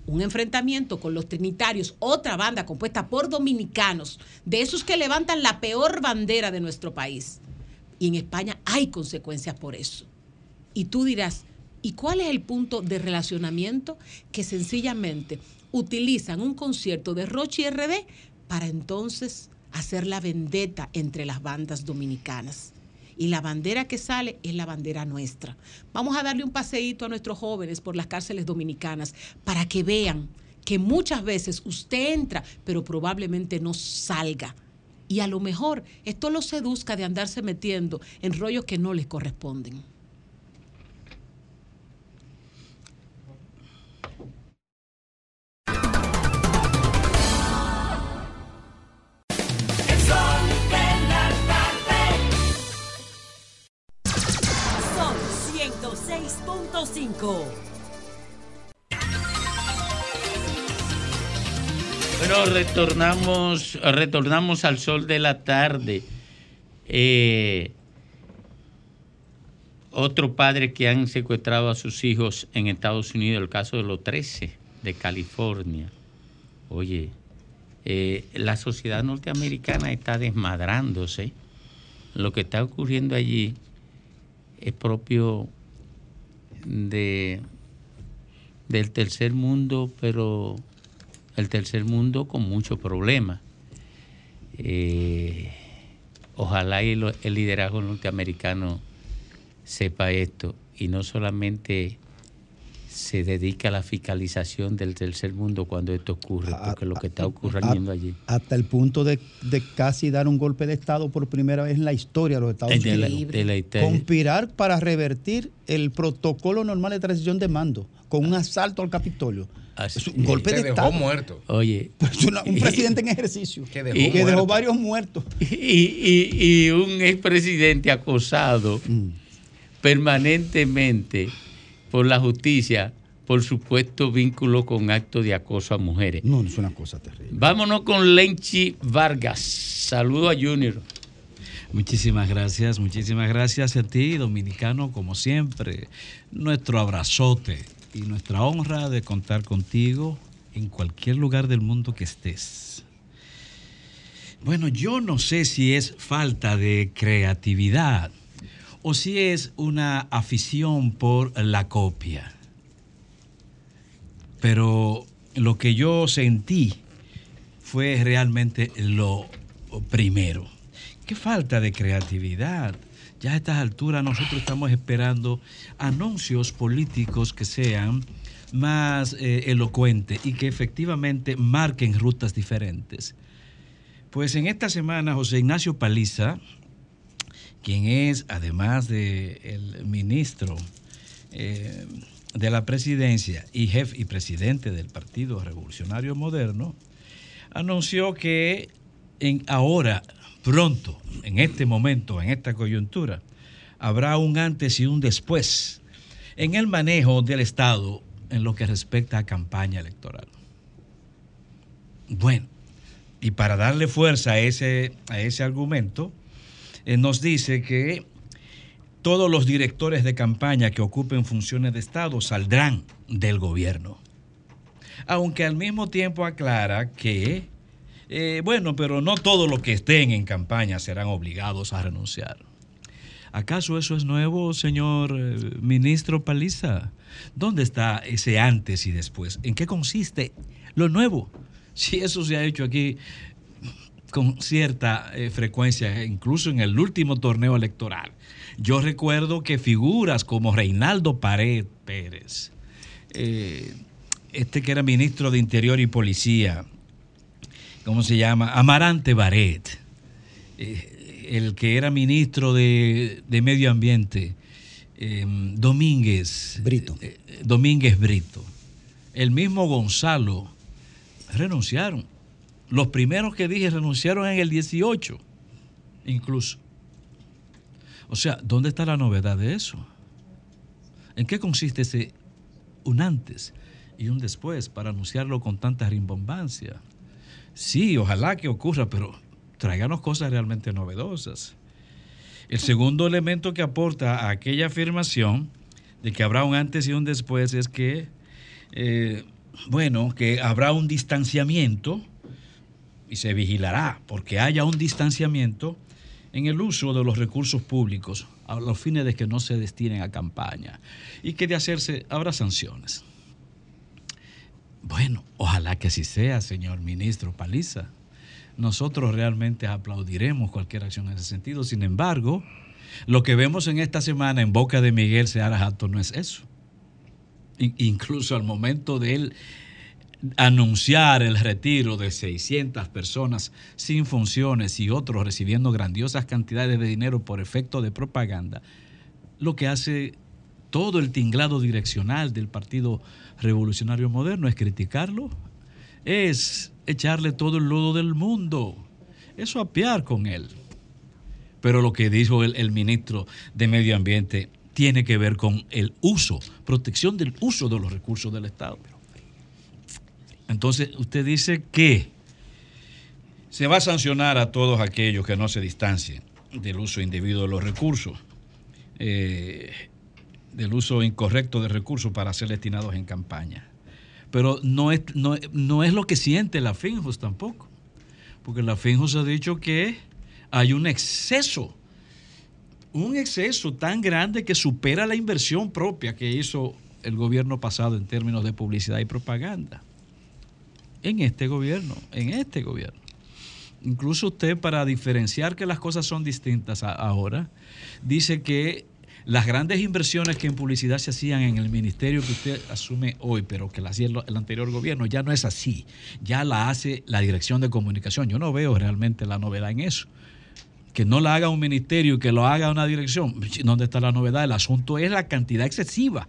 Un enfrentamiento con los trinitarios, otra banda compuesta por dominicanos, de esos que levantan la peor bandera de nuestro país. Y en España hay consecuencias por eso. Y tú dirás, ¿y cuál es el punto de relacionamiento? Que sencillamente utilizan un concierto de Rochi RD para entonces hacer la vendetta entre las bandas dominicanas. Y la bandera que sale es la bandera nuestra. Vamos a darle un paseíto a nuestros jóvenes por las cárceles dominicanas para que vean que muchas veces usted entra, pero probablemente no salga. Y a lo mejor esto lo seduzca de andarse metiendo en rollos que no les corresponden. 106.5. Bueno, retornamos, retornamos al sol de la tarde. Eh, otro padre que han secuestrado a sus hijos en Estados Unidos, el caso de los 13 de California. Oye, eh, la sociedad norteamericana está desmadrándose. Lo que está ocurriendo allí es propio de, del tercer mundo, pero el tercer mundo con muchos problemas. Eh, ojalá el liderazgo norteamericano sepa esto y no solamente se dedica a la fiscalización del tercer mundo cuando esto ocurre, porque lo que está ocurriendo allí. Hasta el punto de, de casi dar un golpe de Estado por primera vez en la historia de los Estados De la- Unidos. de la historia. Conspirar para revertir el protocolo normal de transición de mando con un asalto al Capitolio. Es un golpe de Estado. Oye. Es una- un presidente en ejercicio. Que y que dejó varios muertos. Y, y- y un expresidente acosado Mm. permanentemente por la justicia por supuesto vínculo con actos de acoso a mujeres. No, es una cosa terrible. Vámonos con Lenchi Vargas. Saludo a Junior. Muchísimas gracias, muchísimas gracias a ti, dominicano, como siempre. Nuestro abrazote y nuestra honra de contar contigo en cualquier lugar del mundo que estés. Bueno, yo no sé si es falta de creatividad o si es una afición por la copia. Pero lo que yo sentí fue realmente lo primero. Qué falta de creatividad. Ya a estas alturas nosotros estamos esperando anuncios políticos que sean más eh, elocuentes y que efectivamente marquen rutas diferentes. Pues en esta semana José Ignacio Paliza, quien es además de el ministro eh, de la presidencia y jefe y presidente del Partido Revolucionario Moderno, anunció que en ahora, pronto, en este momento, en esta coyuntura, habrá un antes y un después en el manejo del Estado en lo que respecta a campaña electoral. Bueno, y para darle fuerza a ese, a ese argumento, eh, nos dice que todos los directores de campaña que ocupen funciones de Estado saldrán del gobierno. Aunque al mismo tiempo aclara que, eh, bueno, pero no todos los que estén en campaña serán obligados a renunciar. ¿Acaso eso es nuevo, señor eh, ministro Paliza? ¿Dónde está ese antes y después? ¿En qué consiste lo nuevo? Si eso se ha hecho aquí con cierta eh, frecuencia, incluso en el último torneo electoral. Yo recuerdo que figuras como Reinaldo Pared Pérez, eh, este que era ministro de Interior y Policía, ¿cómo se llama? Amarante Baret, eh, el que era ministro de, de Medio Ambiente, eh, Domínguez. Brito. eh, Domínguez Brito. El mismo Gonzalo renunciaron. Los primeros que dije renunciaron en el 18, incluso. O sea, ¿dónde está la novedad de eso? ¿En qué consiste ese un antes y un después para anunciarlo con tanta rimbombancia? Sí, ojalá que ocurra, pero tráiganos cosas realmente novedosas. El segundo elemento que aporta a aquella afirmación de que habrá un antes y un después es que, eh, bueno, que habrá un distanciamiento y se vigilará porque haya un distanciamiento en el uso de los recursos públicos a los fines de que no se destinen a campaña y que de hacerse habrá sanciones. Bueno, ojalá que así sea, señor ministro Paliza. Nosotros realmente aplaudiremos cualquier acción en ese sentido. Sin embargo, lo que vemos en esta semana en boca de Miguel Seara Jato no es eso. In- incluso al momento de él anunciar el retiro de 600 personas sin funciones y otros recibiendo grandiosas cantidades de dinero por efecto de propaganda, lo que hace todo el tinglado direccional del Partido Revolucionario Moderno es criticarlo, es echarle todo el lodo del mundo, es apiar con él. Pero lo que dijo el, el ministro de Medio Ambiente tiene que ver con el uso, protección del uso de los recursos del Estado. Entonces, usted dice que se va a sancionar a todos aquellos que no se distancien del uso indebido de los recursos, eh, del uso incorrecto de recursos para ser destinados en campaña. Pero no es, no, no es lo que siente la FINJOS tampoco, porque la FINJOS ha dicho que hay un exceso, un exceso tan grande que supera la inversión propia que hizo el gobierno pasado en términos de publicidad y propaganda en este gobierno, en este gobierno. Incluso usted, para diferenciar que las cosas son distintas ahora, dice que las grandes inversiones que en publicidad se hacían en el ministerio que usted asume hoy, pero que la hacía el anterior gobierno, ya no es así. Ya la hace la dirección de comunicación. Yo no veo realmente la novedad en eso. Que no la haga un ministerio y que lo haga una dirección. ¿Dónde está la novedad? El asunto es la cantidad excesiva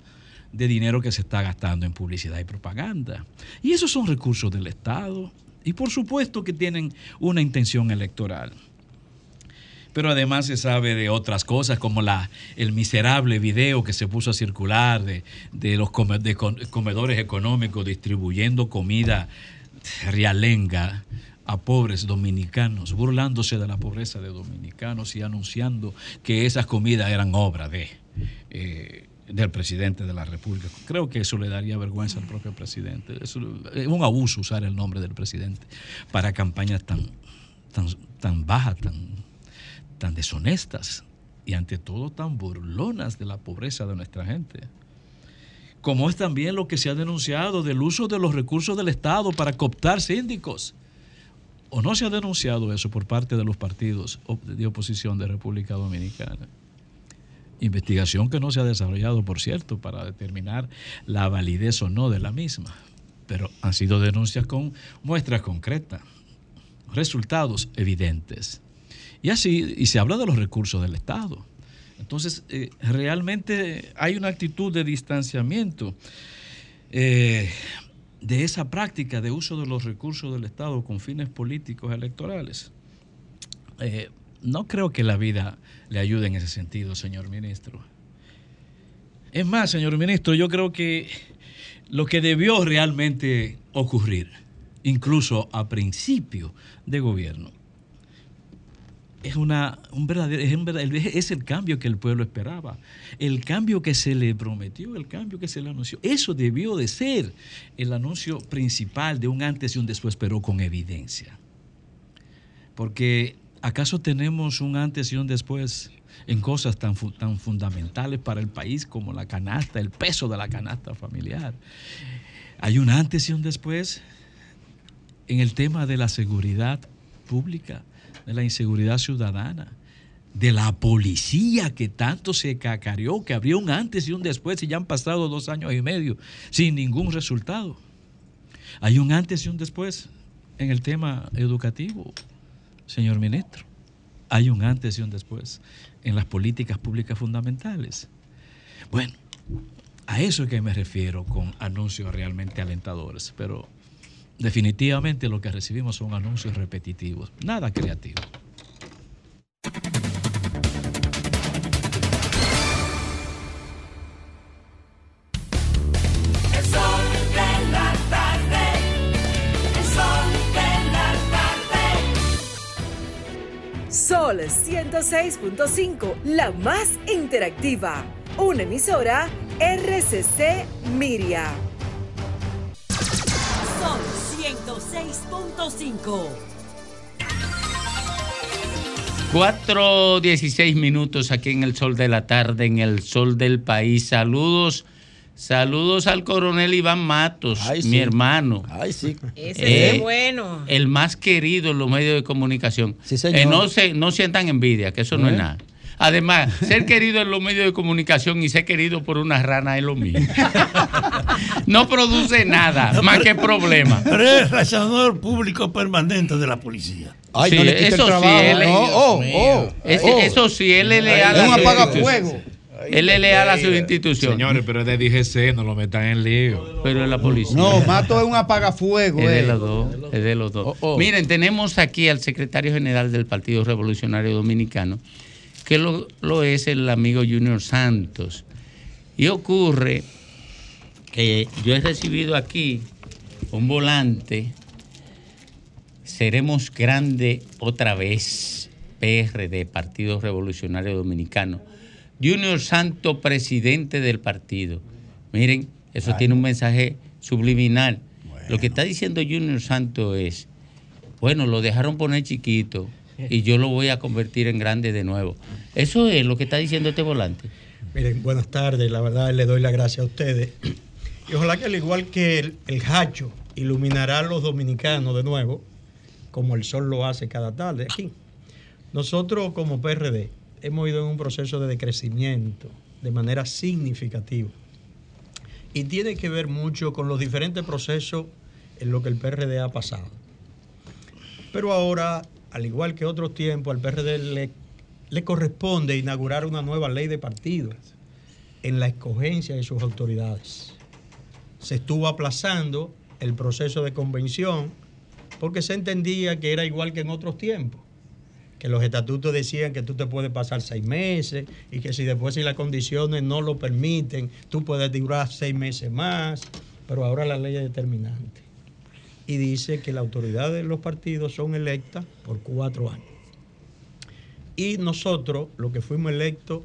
de dinero que se está gastando en publicidad y propaganda. Y esos son recursos del Estado. Y por supuesto que tienen una intención electoral. Pero además se sabe de otras cosas, como la, el miserable video que se puso a circular de, de los de comedores económicos distribuyendo comida realenga a pobres dominicanos, burlándose de la pobreza de dominicanos y anunciando que esas comidas eran obra de, eh, del presidente de la República. Creo que eso le daría vergüenza al propio presidente. Es un abuso usar el nombre del presidente para campañas tan, tan, tan bajas, tan, tan deshonestas y ante todo tan burlonas de la pobreza de nuestra gente. Como es también lo que se ha denunciado del uso de los recursos del Estado para cooptar síndicos. ¿O no se ha denunciado eso por parte de los partidos de oposición de República Dominicana? Investigación que no se ha desarrollado, por cierto, para determinar la validez o no de la misma. Pero han sido denuncias con muestras concretas, resultados evidentes. Y así, y se habla de los recursos del Estado. Entonces, eh, realmente hay una actitud de distanciamiento eh, de esa práctica de uso de los recursos del Estado con fines políticos electorales. Eh, no creo que la vida le ayude en ese sentido, señor ministro. Es más, señor ministro, yo creo que lo que debió realmente ocurrir, incluso a principio de gobierno, es, una, un verdadero, es, es el cambio que el pueblo esperaba, el cambio que se le prometió, el cambio que se le anunció. Eso debió de ser el anuncio principal de un antes y un después, pero con evidencia. Porque ¿acaso tenemos un antes y un después en cosas tan, tan fundamentales para el país como la canasta, el peso de la canasta familiar? Hay un antes y un después en el tema de la seguridad pública, de la inseguridad ciudadana, de la policía que tanto se cacareó, que habría un antes y un después y ya han pasado dos años y medio sin ningún resultado. Hay un antes y un después en el tema educativo, señor ministro. Hay un antes y un después en las políticas públicas fundamentales. Bueno, a eso es que me refiero con anuncios realmente alentadores, pero definitivamente lo que recibimos son anuncios repetitivos, nada creativo. Sol 106.5, la más interactiva. Una emisora RCC Miria. Sol 106.5. 4.16 minutos aquí en el sol de la tarde, en el sol del país. Saludos, saludos al coronel Iván Matos, Ay, mi sí. hermano. Ay, sí. Ese es bueno. El más querido en los medios de comunicación. señor. Eh, no, se, no sientan envidia, que eso no es ¿Eh? nada. Además, ser querido en los medios de comunicación y ser querido por una rana es lo mismo. [laughs] No produce nada, más que problemas. Pero es razonador público permanente de la policía. Ay, no le el eso sí, él es- No, oh, oh, Ese- eso sí, él es leal Es un apagafuego. Él es leal a su institución. Señores, pero es de DGC, no lo metan en lío. Pero es la policía. No, Mato es un apagafuego. Es de eh. los dos, es de los dos. Miren, tenemos aquí al secretario general del Partido Revolucionario Dominicano, que lo, lo es el amigo Junior Santos. Y ocurre que yo he recibido aquí un volante, seremos grande otra vez, PRD, Partido Revolucionario Dominicano. Junior Santos, presidente del partido. Miren, eso tiene un mensaje subliminal. Lo que está diciendo Junior Santos es, bueno, lo dejaron poner chiquito y yo lo voy a convertir en grande de nuevo. Eso es lo que está diciendo este volante. Miren, buenas tardes. La verdad, le doy las gracias a ustedes. Y ojalá que al igual que el, el Hacho iluminará a los dominicanos de nuevo, como el sol lo hace cada tarde aquí. Nosotros como PRD hemos ido en un proceso de decrecimiento de manera significativa. Y tiene que ver mucho con los diferentes procesos en lo que el PRD ha pasado. Pero ahora, al igual que otros tiempos, al PRD le, le corresponde inaugurar una nueva ley de partidos en la escogencia de sus autoridades. Se estuvo aplazando el proceso de convención porque se entendía que era igual que en otros tiempos, que los estatutos decían que tú te puedes pasar seis meses y que si después si las condiciones no lo permiten, tú puedes durar seis meses más, pero ahora la ley es determinante y dice que la autoridad de los partidos son electas por cuatro años. Y nosotros, los que fuimos electos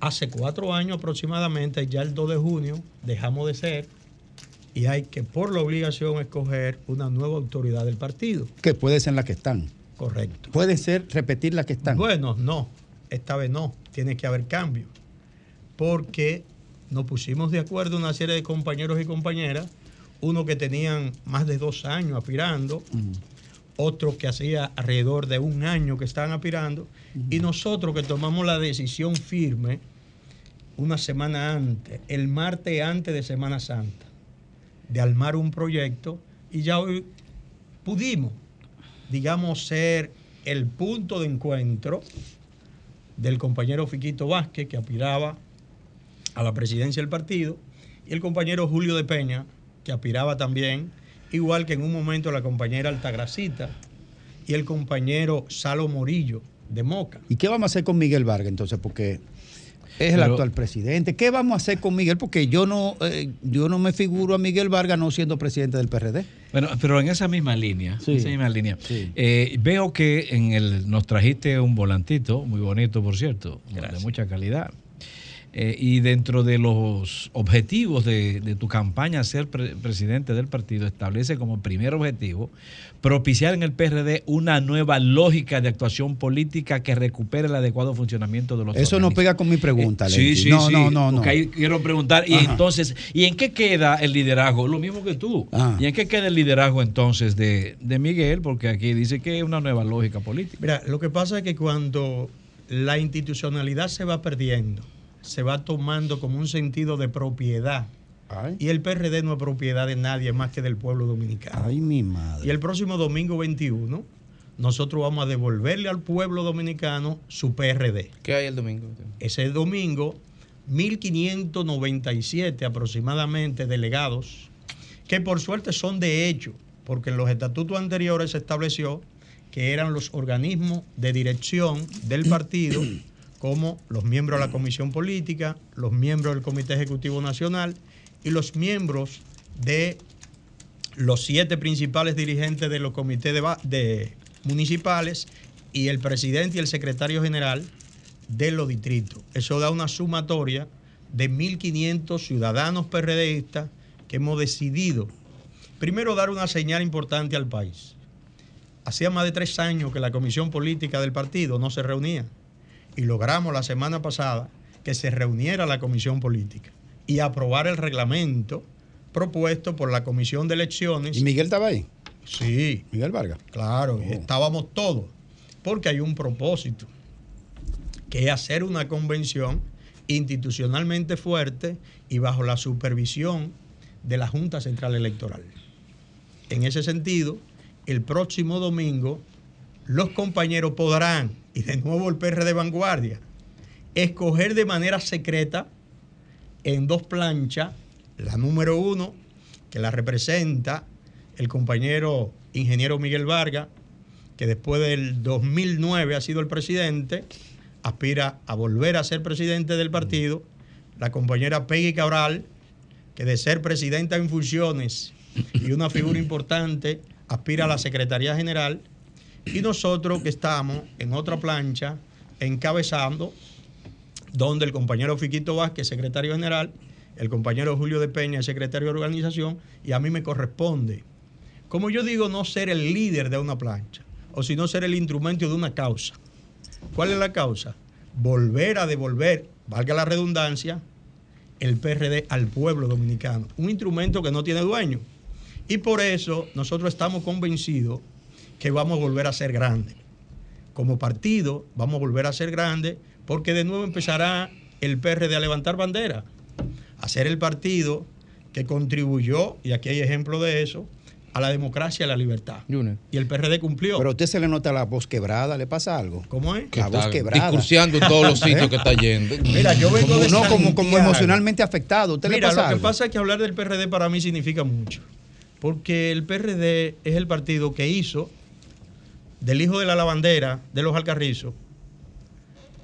hace cuatro años aproximadamente, ya el 2 de junio, dejamos de ser y hay que por la obligación escoger una nueva autoridad del partido. Que puede ser la que están. Correcto. Puede ser repetir las que están. Bueno, no, esta vez no, tiene que haber cambio. Porque nos pusimos de acuerdo una serie de compañeros y compañeras, uno que tenían más de dos años aspirando, otros que hacía alrededor de un año que estaban aspirando, y nosotros que tomamos la decisión firme una semana antes, el martes antes de Semana Santa, de armar un proyecto, y ya hoy pudimos, digamos, ser el punto de encuentro del compañero Fiquito Vázquez, que aspiraba a la presidencia del partido, y el compañero Julio de Peña, que aspiraba también, igual que en un momento la compañera Altagracita y el compañero Salo Morillo de Moca. ¿Y qué vamos a hacer con Miguel Vargas entonces? Porque es el Pero- actual presidente. ¿Qué vamos a hacer con Miguel? Porque yo no, eh, yo no me figuro a Miguel Vargas no siendo presidente del PRD. Bueno, pero en esa misma línea, Sí. esa misma línea, eh, veo que en el nos trajiste un volantito, muy bonito por cierto, de mucha calidad. Eh, y dentro de los objetivos de, de tu campaña ser pre- presidente del partido, establece como primer objetivo propiciar en el PRD una nueva lógica de actuación política que recupere el adecuado funcionamiento de los Eso no pega con mi pregunta, Eh, sí, sí, no, sí, no, no, no. porque ahí quiero preguntar, y Ajá. entonces, ¿y en qué queda el liderazgo? Lo mismo que tú. Ah. ¿Y en qué queda el liderazgo entonces de, de Miguel? Porque aquí dice que es una nueva lógica política. Mira, lo que pasa es que cuando la institucionalidad se va perdiendo, se va tomando como un sentido de propiedad. Y el PRD no es propiedad de nadie más que del pueblo dominicano. Ay, mi madre. Y el próximo domingo 21, nosotros vamos a devolverle al pueblo dominicano su PRD. ¿Qué hay el domingo? Ese domingo, 1.597 aproximadamente delegados, que por suerte son de hecho, porque en los estatutos anteriores se estableció que eran los organismos de dirección del partido, [clears throat] como los miembros de la comisión política, los miembros del Comité Ejecutivo Nacional y los miembros de los siete principales dirigentes de los comités de, municipales y el presidente y el secretario general de los distritos. Eso da una sumatoria de 1.500 ciudadanos PRDistas que hemos decidido, primero, dar una señal importante al país. Hacía más de tres años que la comisión política del partido no se reunía y logramos la semana pasada que se reuniera la comisión política y aprobar el reglamento propuesto por la comisión de elecciones. ¿Y Miguel estaba ahí? Sí. Miguel Vargas. Claro, y estábamos todos, porque hay un propósito, que es hacer una convención institucionalmente fuerte y bajo la supervisión de la Junta Central Electoral. En ese sentido, el próximo domingo los compañeros podrán, y de nuevo el PR de vanguardia, escoger de manera secreta en dos planchas, la número uno, que la representa el compañero ingeniero Miguel Vargas, que después del 2009 ha sido el presidente, aspira a volver a ser presidente del partido, la compañera Peggy Cabral, que de ser presidenta en funciones y una figura importante, aspira a la Secretaría General, y nosotros que estamos en otra plancha encabezando, donde el compañero Fiquito Vázquez, secretario general, el compañero Julio de Peña, secretario de organización, y a mí me corresponde, como yo digo, no ser el líder de una plancha, o sino ser el instrumento de una causa. ¿Cuál es la causa? Volver a devolver, valga la redundancia, el PRD al pueblo dominicano. Un instrumento que no tiene dueño. Y por eso nosotros estamos convencidos que vamos a volver a ser grandes. Como partido vamos a volver a ser grandes porque de nuevo empezará el PRD a levantar bandera, a ser el partido que contribuyó, y aquí hay ejemplo de eso, a la democracia y a la libertad. Y el PRD cumplió. Pero a usted se le nota la voz quebrada, ¿le pasa algo? ¿Cómo es? La voz quebrada. discursiando en todos los sitios que está yendo. [laughs] Mira, yo vengo de No, como, como emocionalmente afectado. ¿Usted Mira, le pasa lo que pasa es que hablar del PRD para mí significa mucho. Porque el PRD es el partido que hizo del hijo de la lavandera de los Alcarrizos,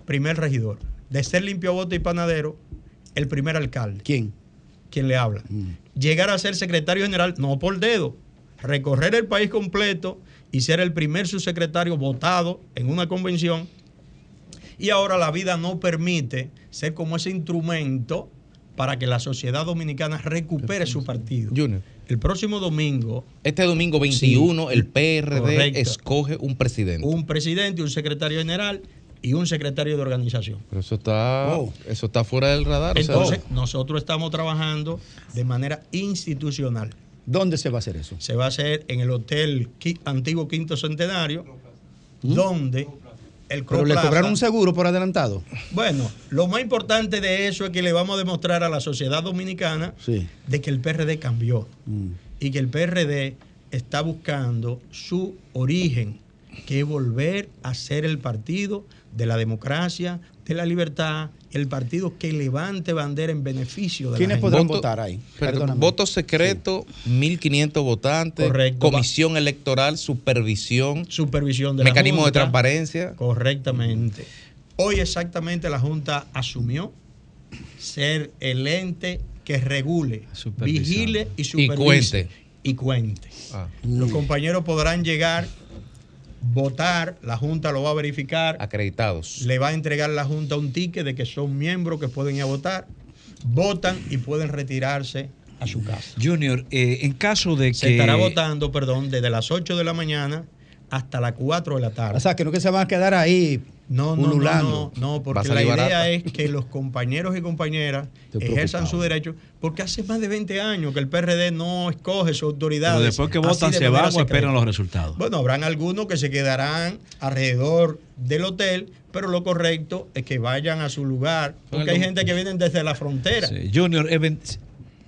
primer regidor. De ser limpio bote y panadero, el primer alcalde. ¿Quién? Quien le habla. Llegar a ser secretario general, no por dedo, recorrer el país completo y ser el primer subsecretario votado en una convención. Y ahora la vida no permite ser como ese instrumento para que la sociedad dominicana recupere su partido. El próximo domingo. Este domingo 21, Sí, el PRD correcto. escoge un presidente. Un presidente, un secretario general y un secretario de organización. Pero eso está, eso está fuera del radar. o sea, Entonces, nosotros estamos trabajando de manera institucional. ¿Dónde se va a hacer eso? Se va a hacer en el Hotel Antiguo Quinto Centenario, donde el. Pero le cobraron un seguro por adelantado. Bueno, lo más importante de eso es que le vamos a demostrar a la sociedad dominicana Sí. de que el PRD cambió Mm. y que el PRD está buscando su origen, que es volver a ser el partido de la democracia, de la libertad, el partido que levante bandera en beneficio de la gente. Voto- perdón, voto secreto, 1.500 votantes, Correcto. comisión electoral, supervisión, supervisión de la mecanismo de Junta. transparencia. Correctamente. Hoy exactamente la Junta asumió ser el ente que regule, vigile y supervise. cuente. Y cuente. Ah. Los compañeros podrán llegar, votar, la Junta lo va a verificar. Acreditados. Le va a entregar la Junta un ticket de que son miembros que pueden ir a votar. Votan y pueden retirarse a su casa. Junior, eh, en caso de que. Se estará votando, perdón, desde las 8 de la mañana hasta las 4 de la tarde. O sea, que no que se van a quedar ahí No, no, no, no, porque la idea barata. es que los compañeros y compañeras [laughs] ejerzan su derecho, porque hace más de 20 años que el PRD no escoge su autoridad. Después que votan, ¿se van o esperan los resultados? Bueno, habrán algunos que se quedarán alrededor del hotel, pero lo correcto es que vayan a su lugar, porque hay gente que viene desde la frontera. Sí, Junior,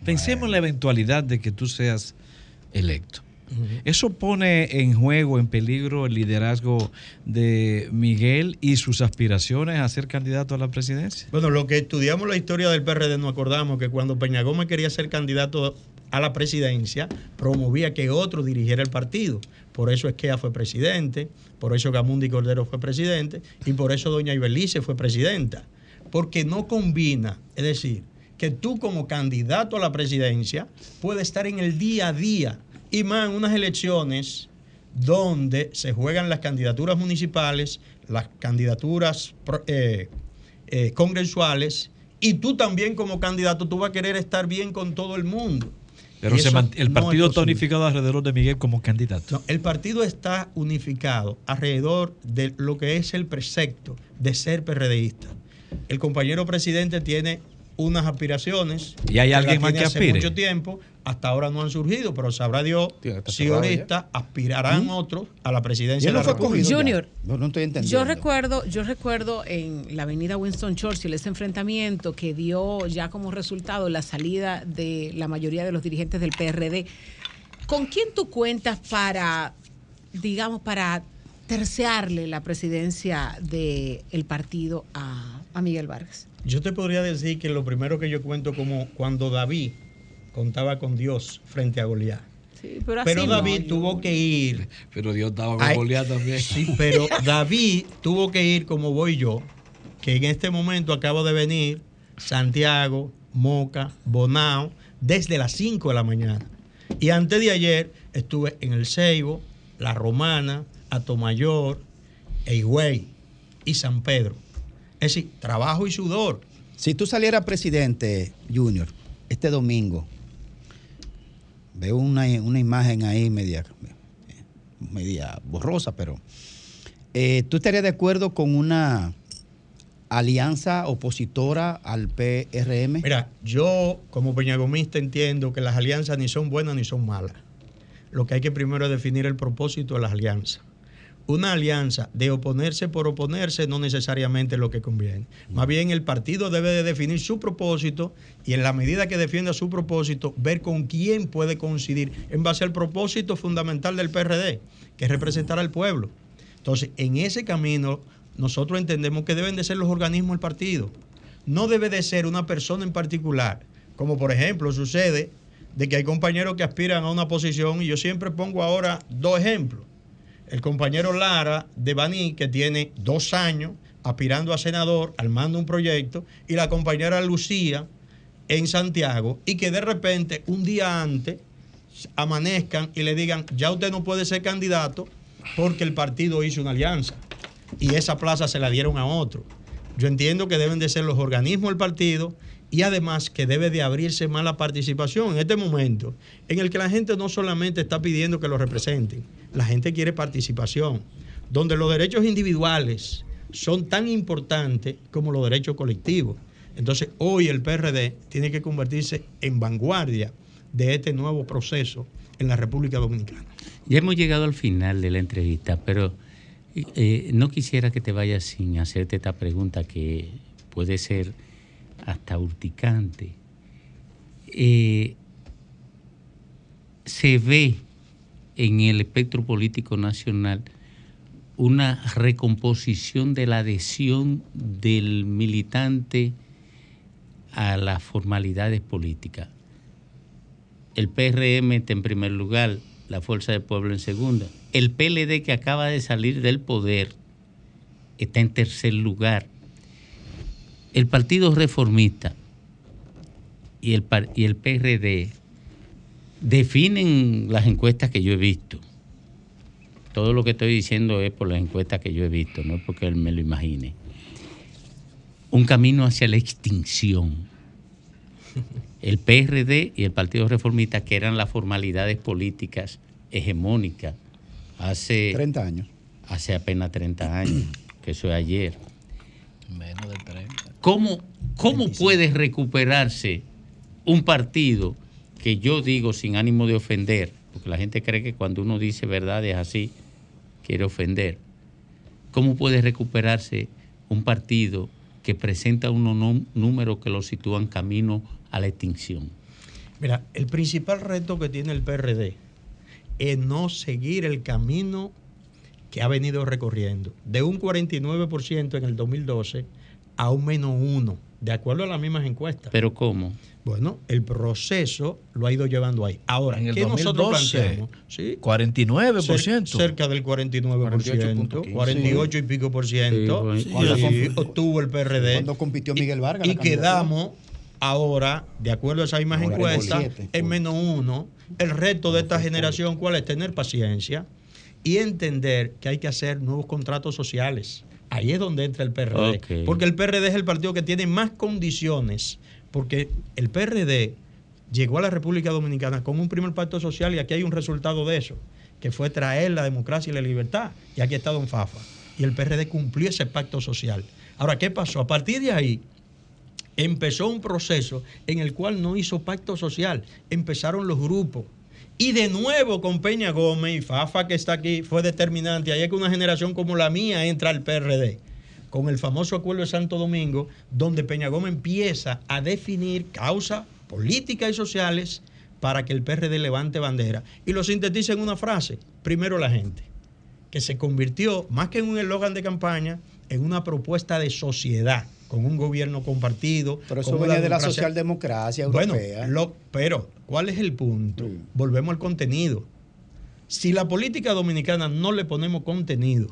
pensemos en la eventualidad de que tú seas electo. Eso pone en juego, en peligro el liderazgo de Miguel y sus aspiraciones a ser candidato a la presidencia. Bueno, lo que estudiamos la historia del PRD nos acordamos que cuando Peña Gómez quería ser candidato a la presidencia, promovía que otro dirigiera el partido. Por eso Esquea fue presidente, por eso Gamundi Cordero fue presidente y por eso Doña Ibelice fue presidenta. Porque no combina, es decir, que tú como candidato a la presidencia puedes estar en el día a día y más en unas elecciones donde se juegan las candidaturas municipales, las candidaturas eh, eh, congresuales, y tú también como candidato, tú vas a querer estar bien con todo el mundo. Pero se el no partido está unificado alrededor de Miguel como candidato. No, el partido está unificado alrededor de lo que es el precepto de ser PRDista. El compañero presidente tiene unas aspiraciones. ¿Y hay alguien más que hace mucho tiempo. Hasta ahora no han surgido, pero sabrá Dios si ahorita aspirarán otros a la presidencia ¿Y él de la República. Junior, No, no estoy entendiendo. Yo recuerdo, yo recuerdo en la avenida Winston Churchill ese enfrentamiento que dio ya como resultado la salida de la mayoría de los dirigentes del PRD. ¿Con quién tú cuentas para, digamos, para terciarle la presidencia del partido a, a Miguel Vargas? Yo te podría decir que lo primero que yo cuento como cuando David contaba con Dios frente a Goliat. Sí, pero así Pero no, David yo- tuvo que ir. Pero Dios estaba Ay, también. Sí, pero [laughs] David tuvo que ir como voy yo, que en este momento acabo de venir Santiago, Moca, Bonao, desde las 5 de la mañana. Y antes de ayer estuve en El Ceibo, La Romana, Atomayor, Higüey y San Pedro. Es decir, trabajo y sudor. Si tú salieras presidente, Junior, este domingo, veo una, una imagen ahí media, media borrosa, pero eh, ¿tú estarías de acuerdo con una alianza opositora al PRM? Mira, yo como peñagomista entiendo que las alianzas ni son buenas ni son malas. Lo que hay que primero es definir el propósito de las alianzas. Una alianza de oponerse por oponerse no necesariamente es lo que conviene. Más bien el partido debe de definir su propósito y en la medida que defienda su propósito, ver con quién puede coincidir en base al propósito fundamental del PRD, que es representar al pueblo. Entonces, en ese camino, nosotros entendemos que deben de ser los organismos del partido. No debe de ser una persona en particular, como por ejemplo sucede de que hay compañeros que aspiran a una posición y yo siempre pongo ahora dos ejemplos. El compañero Lara de Baní, que tiene dos años aspirando a senador, armando un proyecto, y la compañera Lucía en Santiago, y que de repente un día antes amanezcan y le digan, ya usted no puede ser candidato porque el partido hizo una alianza y esa plaza se la dieron a otro. Yo entiendo que deben de ser los organismos del partido y además que debe de abrirse más la participación en este momento en el que la gente no solamente está pidiendo que lo representen, la gente quiere participación, donde los derechos individuales son tan importantes como los derechos colectivos. Entonces hoy el PRD tiene que convertirse en vanguardia de este nuevo proceso en la República Dominicana. Ya hemos llegado al final de la entrevista, pero eh, no quisiera que te vayas sin hacerte esta pregunta que puede ser hasta urticante. Eh, se ve en el espectro político nacional una recomposición de la adhesión del militante a las formalidades políticas. El PRM está en primer lugar, la Fuerza del Pueblo en segunda. El PLD que acaba de salir del poder está en tercer lugar. El Partido Reformista y el, y el PRD definen las encuestas que yo he visto. Todo lo que estoy diciendo es por las encuestas que yo he visto, no es porque él me lo imagine. Un camino hacia la extinción. El PRD y el Partido Reformista, que eran las formalidades políticas hegemónicas hace 30 años. Hace apenas 30 años, [clears throat] que eso es ayer. Menos de 30. ¿Cómo, cómo puede recuperarse un partido que yo digo sin ánimo de ofender? Porque la gente cree que cuando uno dice verdad es así, quiere ofender. ¿Cómo puede recuperarse un partido que presenta unos nú- números que lo sitúan camino a la extinción? Mira, el principal reto que tiene el PRD es no seguir el camino que ha venido recorriendo, de un 49% en el 2012 a un menos uno, de acuerdo a las mismas encuestas. ¿Pero cómo? Bueno, el proceso lo ha ido llevando ahí. Ahora, En el ¿qué nosotros 2012, planteamos? Sí, 49%. cer- cerca del 49%, 48, y pico por ciento. Sí, Sí, cuando comp- obtuvo el PRD. Cuando compitió Miguel Vargas. Y quedamos ahora, de acuerdo a esa misma Ahora encuesta, en menos uno. El reto de esta generación, ¿cuál es? Tener paciencia y entender que hay que hacer nuevos contratos sociales. Ahí es donde entra el PRD. Porque el PRD es el partido que tiene más condiciones. Porque el PRD llegó a la República Dominicana con un primer pacto social y aquí hay un resultado de eso, que fue traer la democracia y la libertad. Y aquí está Don Fafa. Y el PRD cumplió ese pacto social. Ahora, ¿qué pasó? A partir de ahí, empezó un proceso en el cual no hizo pacto social, empezaron los grupos. Y de nuevo con Peña Gómez y Fafa que está aquí fue determinante. Ahí es que una generación como la mía entra al PRD, con el famoso acuerdo de Santo Domingo, donde Peña Gómez empieza a definir causas políticas y sociales para que el PRD levante bandera. Y lo sintetiza en una frase, primero la gente, que se convirtió, más que en un eslogan de campaña, en una propuesta de sociedad con un gobierno compartido. Pero eso venía de la democracia- socialdemocracia Bueno, europea. lo- pero, ¿cuál es el punto? Volvemos al contenido. Si la política dominicana no le ponemos contenido,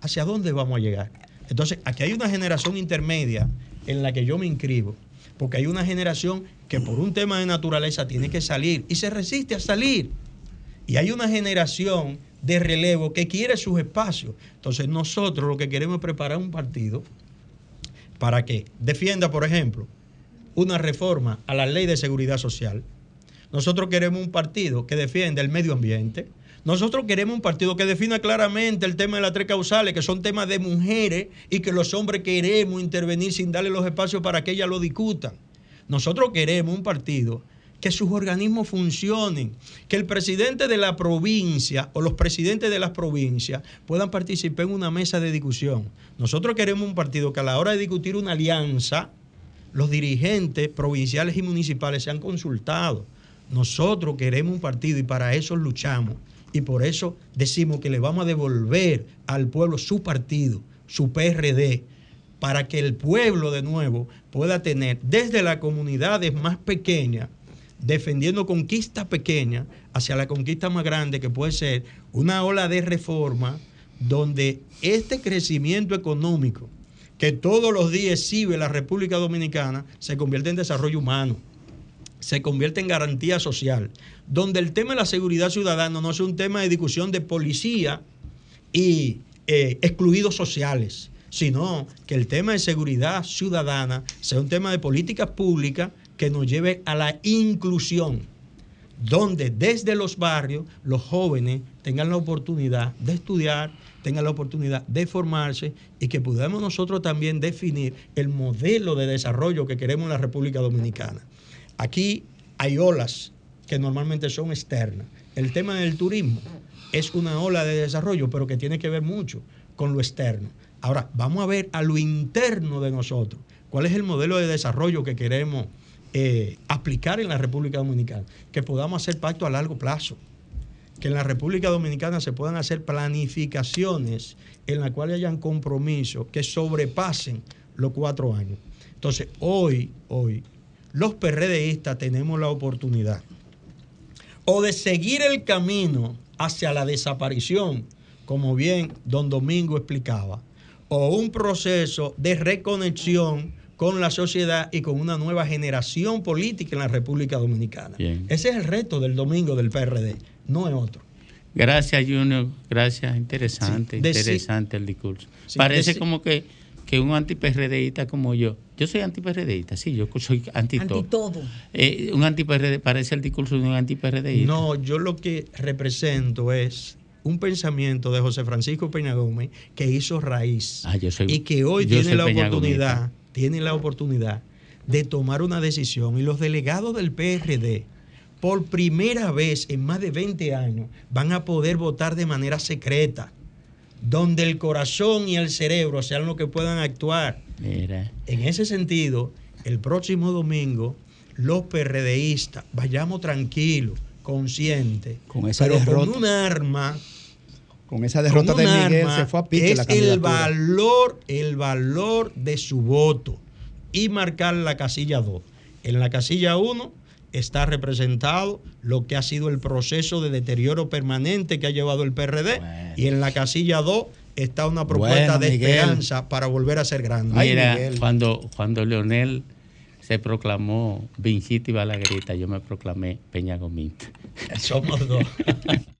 ¿hacia dónde vamos a llegar? Entonces, aquí hay una generación intermedia en la que yo me inscribo, porque hay una generación que por un tema de naturaleza tiene que salir y se resiste a salir. Y hay una generación de relevo que quiere sus espacios. Entonces, nosotros lo que queremos es preparar un partido para que defienda, por ejemplo, una reforma a la ley de seguridad social. Nosotros queremos un partido que defienda el medio ambiente. Nosotros queremos un partido que defina claramente el tema de las tres causales, que son temas de mujeres y que los hombres queremos intervenir sin darle los espacios para que ellas lo discutan. Nosotros queremos un partido que sus organismos funcionen, que el presidente de la provincia o los presidentes de las provincias puedan participar en una mesa de discusión. Nosotros queremos un partido que a la hora de discutir una alianza, los dirigentes provinciales y municipales sean consultados. Nosotros queremos un partido y para eso luchamos. Y por eso decimos que le vamos a devolver al pueblo su partido, su PRD, para que el pueblo de nuevo pueda tener desde las comunidades más pequeñas, defendiendo conquistas pequeñas hacia la conquista más grande que puede ser una ola de reforma donde este crecimiento económico que todos los días exhibe la República Dominicana se convierte en desarrollo humano, se convierte en garantía social, donde el tema de la seguridad ciudadana no es un tema de discusión de policía y eh, excluidos sociales, sino que el tema de seguridad ciudadana sea un tema de políticas públicas que nos lleve a la inclusión, donde desde los barrios los jóvenes tengan la oportunidad de estudiar, tengan la oportunidad de formarse y que podamos nosotros también definir el modelo de desarrollo que queremos en la República Dominicana. Aquí hay olas que normalmente son externas. El tema del turismo es una ola de desarrollo, pero que tiene que ver mucho con lo externo. Ahora, vamos a ver a lo interno de nosotros. ¿Cuál es el modelo de desarrollo que queremos eh, aplicar en la República Dominicana? Que podamos hacer pacto a largo plazo. Que en la República Dominicana se puedan hacer planificaciones en las cuales hayan compromisos que sobrepasen los cuatro años. Entonces, hoy, hoy, los PRDistas tenemos la oportunidad o de seguir el camino hacia la desaparición, como bien don Domingo explicaba, o un proceso de reconexión con la sociedad y con una nueva generación política en la República Dominicana. Bien. Ese es el reto del domingo del PRD, no es otro. Gracias, Junior. Gracias. Interesante, Sí, interesante el discurso. Sí, Parece como que, que un anti-PRDista como yo. Yo soy anti-PRDista, sí, yo soy anti todo. todo. Eh, un anti-PRD, parece el discurso de un anti-PRDista. No, yo lo que represento es un pensamiento de José Francisco Peña Gómez que hizo raíz Ah, yo soy- y que hoy yo tiene la Peña oportunidad, Gómez. Tiene la oportunidad de tomar una decisión y los delegados del PRD por primera vez en más de 20 años van a poder votar de manera secreta, donde el corazón y el cerebro sean los que puedan actuar. Mira. En ese sentido, el próximo domingo, los PRDistas, vayamos tranquilos, conscientes, Con esa pero derrota. con un arma. Con esa derrota de Miguel se fue a pique que es la el valor, el valor de su voto y marcar la casilla 2. En la casilla 1 está representado lo que ha sido el proceso de deterioro permanente que ha llevado el PRD y en la casilla 2 está una propuesta Bueno, de Miguel. esperanza para volver a ser grande. Mira, cuando, cuando Leonel se proclamó Vinchita y Balaguerita, yo me proclamé Peña Gomita. Somos dos. [laughs]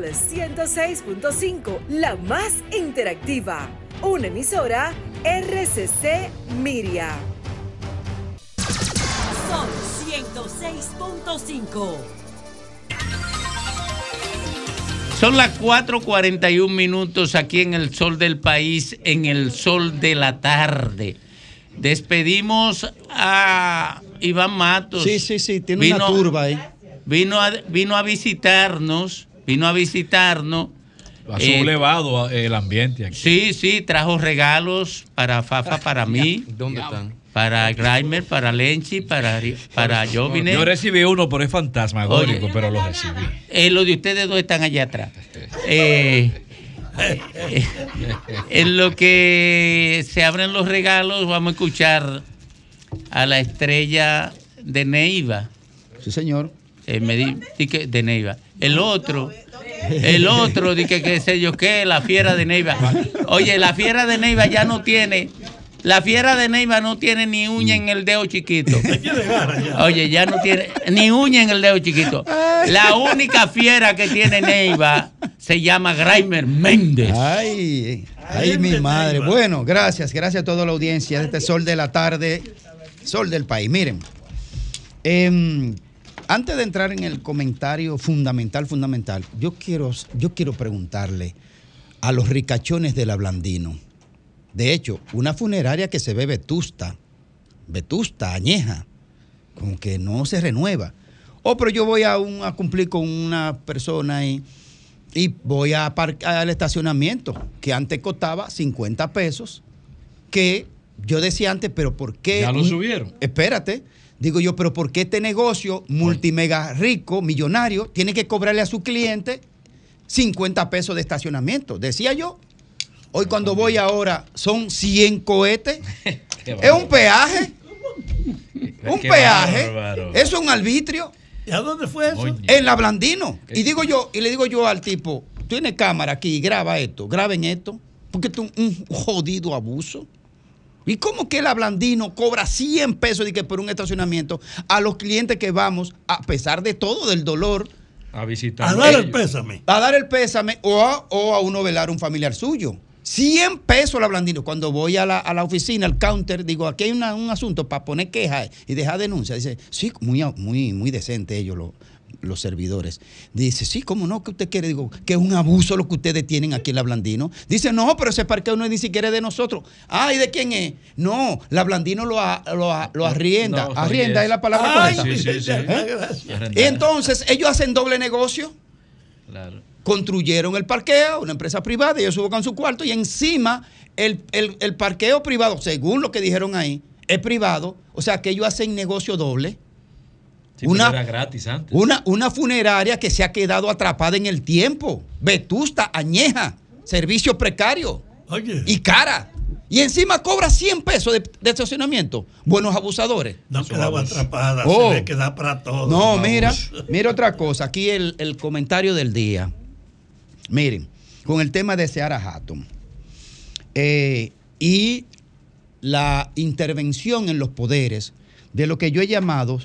Sol 106.5, la más interactiva. Una emisora RCC Miria. Sol 106.5. Son las 4:41 minutos aquí en el sol del país, en el sol de la tarde. Despedimos a Iván Matos. Sí, sí, sí, tiene una turba ahí. Vino a, vino a visitarnos, vino a visitarnos. Ha Eh, sublevado el ambiente aquí. Sí, sí, trajo regalos para Fafa, [laughs] para mí. ¿Dónde están? Para Grimer, para Lenchi, para, para Jovine. Yo recibí uno, pero es fantasmagórico, Oye. pero lo recibí. Eh, los de ustedes dos están allá atrás. [laughs] Eh, eh, [laughs] en lo que se abren los regalos, vamos a escuchar a la estrella de Neiva. Sí, señor. me di, di que de Neiva. El otro, el otro, di que qué sé yo qué, la fiera de Neiva. Oye, la fiera de Neiva ya no tiene. La fiera de Neiva no tiene ni uña en el dedo chiquito. Oye, ya no tiene ni uña en el dedo chiquito. La única fiera que tiene Neiva se llama Graimer Méndez. Ay, ay, mi madre. Bueno, gracias, gracias a toda la audiencia de este sol de la tarde, sol del país. Miren, em, antes de entrar en el comentario fundamental, fundamental, yo quiero, yo quiero preguntarle a los ricachones del Ablandino. De hecho, una funeraria que se ve vetusta, vetusta, añeja, como que no se renueva. Oh, pero yo voy a, un- a cumplir con una persona y, y voy a al estacionamiento, que antes costaba 50 pesos, que yo decía antes, pero ¿por qué? Ya lo subieron. Espérate. Digo yo, pero ¿por qué este negocio multimega rico, millonario, tiene que cobrarle a su cliente 50 pesos de estacionamiento? Decía yo. Hoy cuando voy ahora son 100 cohetes. [laughs] es un peaje. [laughs] Un peaje. Eso es un arbitrio. ¿Y a dónde fue eso? En la Blandino. Y digo yo, y le digo yo al tipo, tiene cámara aquí, graba esto, graben esto. Porque esto es un jodido abuso. ¿Y cómo que el Ablandino cobra 100 pesos de que por un estacionamiento a los clientes que vamos, a pesar de todo, del dolor, A visitar. A dar el pésame. a dar el pésame o a, o a uno velar a un familiar suyo? 100 pesos el Ablandino. Cuando voy a la, a la oficina, al counter, digo, aquí hay una- un asunto para poner queja y dejar denuncia. Dice, sí, muy, muy, muy decente ellos, los, los servidores. Dice, sí, ¿cómo no? ¿Qué usted quiere? Digo, que es un abuso lo que ustedes tienen aquí en la Blandino. Dice, no, pero ese parqueo no es ni siquiera de nosotros. Ah, ¿y de quién es? No, la Blandino lo, a- lo, a- lo arrienda. no, arrienda es la palabra Ay, correcta. sí, sí, sí. ¿Eh? Y entonces ellos hacen doble negocio. Claro. Construyeron el parqueo, una empresa privada, ellos suben su cuarto y encima el, el- el parqueo privado, según lo que dijeron ahí, es privado. O sea que ellos hacen negocio doble. Sí, Una- era gratis antes. Una, una funeraria que se ha quedado atrapada en el tiempo, vetusta, añeja, servicio precario y cara. Y encima cobra 100 pesos de, de estacionamiento. Buenos abusadores. No quedaba atrapada, Oh. se ve que da para todo. No, Vamos. mira, mira otra cosa. Aquí el, el comentario del día. Miren, con el tema de Seara Hatton eh, y la intervención en los poderes de lo que yo he llamado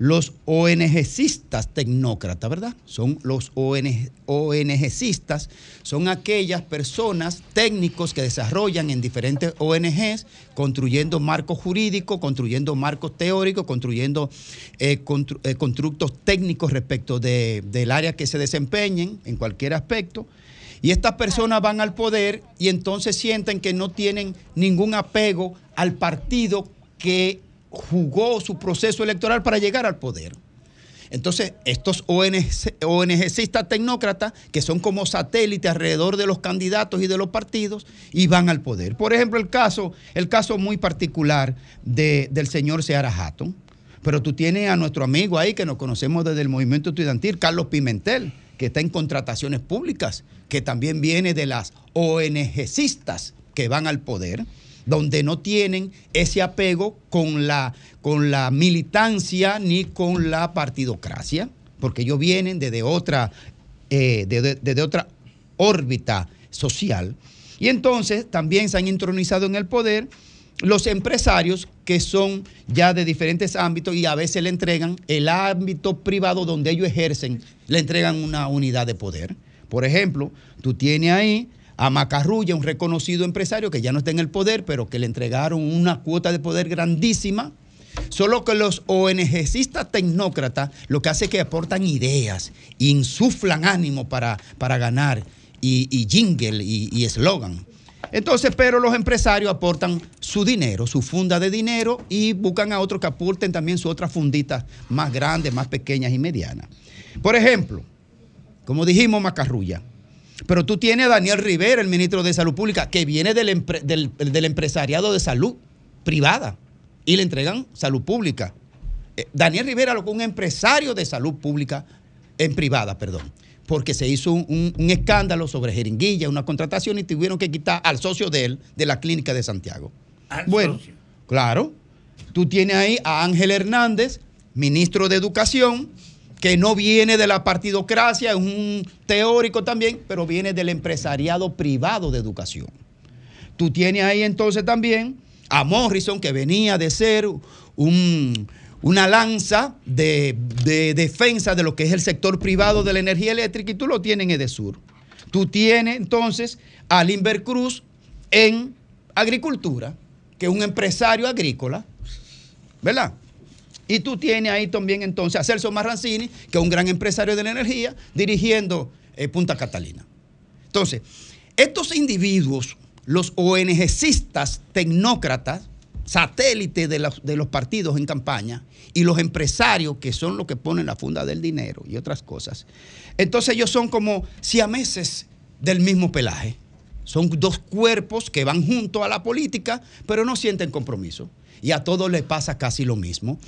los ONGcistas tecnócratas, ¿verdad? Son los ONG, ONGcistas, son aquellas personas técnicos que desarrollan en diferentes ONGs, construyendo marcos jurídicos, construyendo marcos teóricos, construyendo eh, eh, constructos técnicos respecto de- del área que se desempeñen en cualquier aspecto. Y estas personas van al poder y entonces sienten que no tienen ningún apego al partido que jugó su proceso electoral para llegar al poder. Entonces, estos ONG, tecnócratas, que son como satélites alrededor de los candidatos y de los partidos, y van al poder. Por ejemplo, el caso, el caso muy particular de- del señor Seara Hatton. Pero tú tienes a nuestro amigo ahí que nos conocemos desde el movimiento estudiantil, Carlos Pimentel, que está en contrataciones públicas, que también viene de las ONGcistas que van al poder, donde no tienen ese apego con la, con la militancia ni con la partidocracia, porque ellos vienen desde otra, eh, desde- otra órbita social. Y entonces también se han intronizado en el poder los empresarios que son ya de diferentes ámbitos y a veces le entregan el ámbito privado donde ellos ejercen, le entregan una unidad de poder. Por ejemplo, tú tienes ahí a Macarrulla, un reconocido empresario que ya no está en el poder, pero que le entregaron una cuota de poder grandísima. Solo que los ONGcistas tecnócratas lo que hace es que aportan ideas, insuflan ánimo para, para ganar y, y jingle y y eslogan. Entonces, pero los empresarios aportan su dinero, su funda de dinero y buscan a otros que aporten también sus otras funditas más grandes, más pequeñas y medianas. Por ejemplo, como dijimos, Macarrulla. Pero tú tienes a Daniel Rivera, el ministro de Salud Pública, que viene del, empre- del- del empresariado de salud privada y le entregan salud pública. Eh, Daniel Rivera, lo que un empresario de salud pública en privada, perdón, porque se hizo un, un- un escándalo sobre jeringuilla, una contratación y tuvieron que quitar al socio de él de la clínica de Santiago. bueno, claro, tú tienes ahí a Ángel Hernández, ministro de Educación, que no viene de la partidocracia, es un teórico también, pero viene del empresariado privado de educación. Tú tienes ahí entonces también a Morrison, que venía de ser un- una lanza de, de defensa de lo que es el sector privado de la energía eléctrica, y tú lo tienes en Edesur. Tú tienes entonces a Limber Cruz en agricultura, que es un empresario agrícola, ¿verdad? Y tú tienes ahí también entonces a Celso Marrancini, que es un gran empresario de la energía, dirigiendo eh, Punta Catalina. Entonces, estos individuos, los ONGcistas tecnócratas, satélites de los, de los partidos en campaña, y los empresarios, que son los que ponen la funda del dinero y otras cosas, entonces ellos son como siameses del mismo pelaje. Son dos cuerpos que van junto a la política, pero no sienten compromiso. Y a todos les pasa casi lo mismo,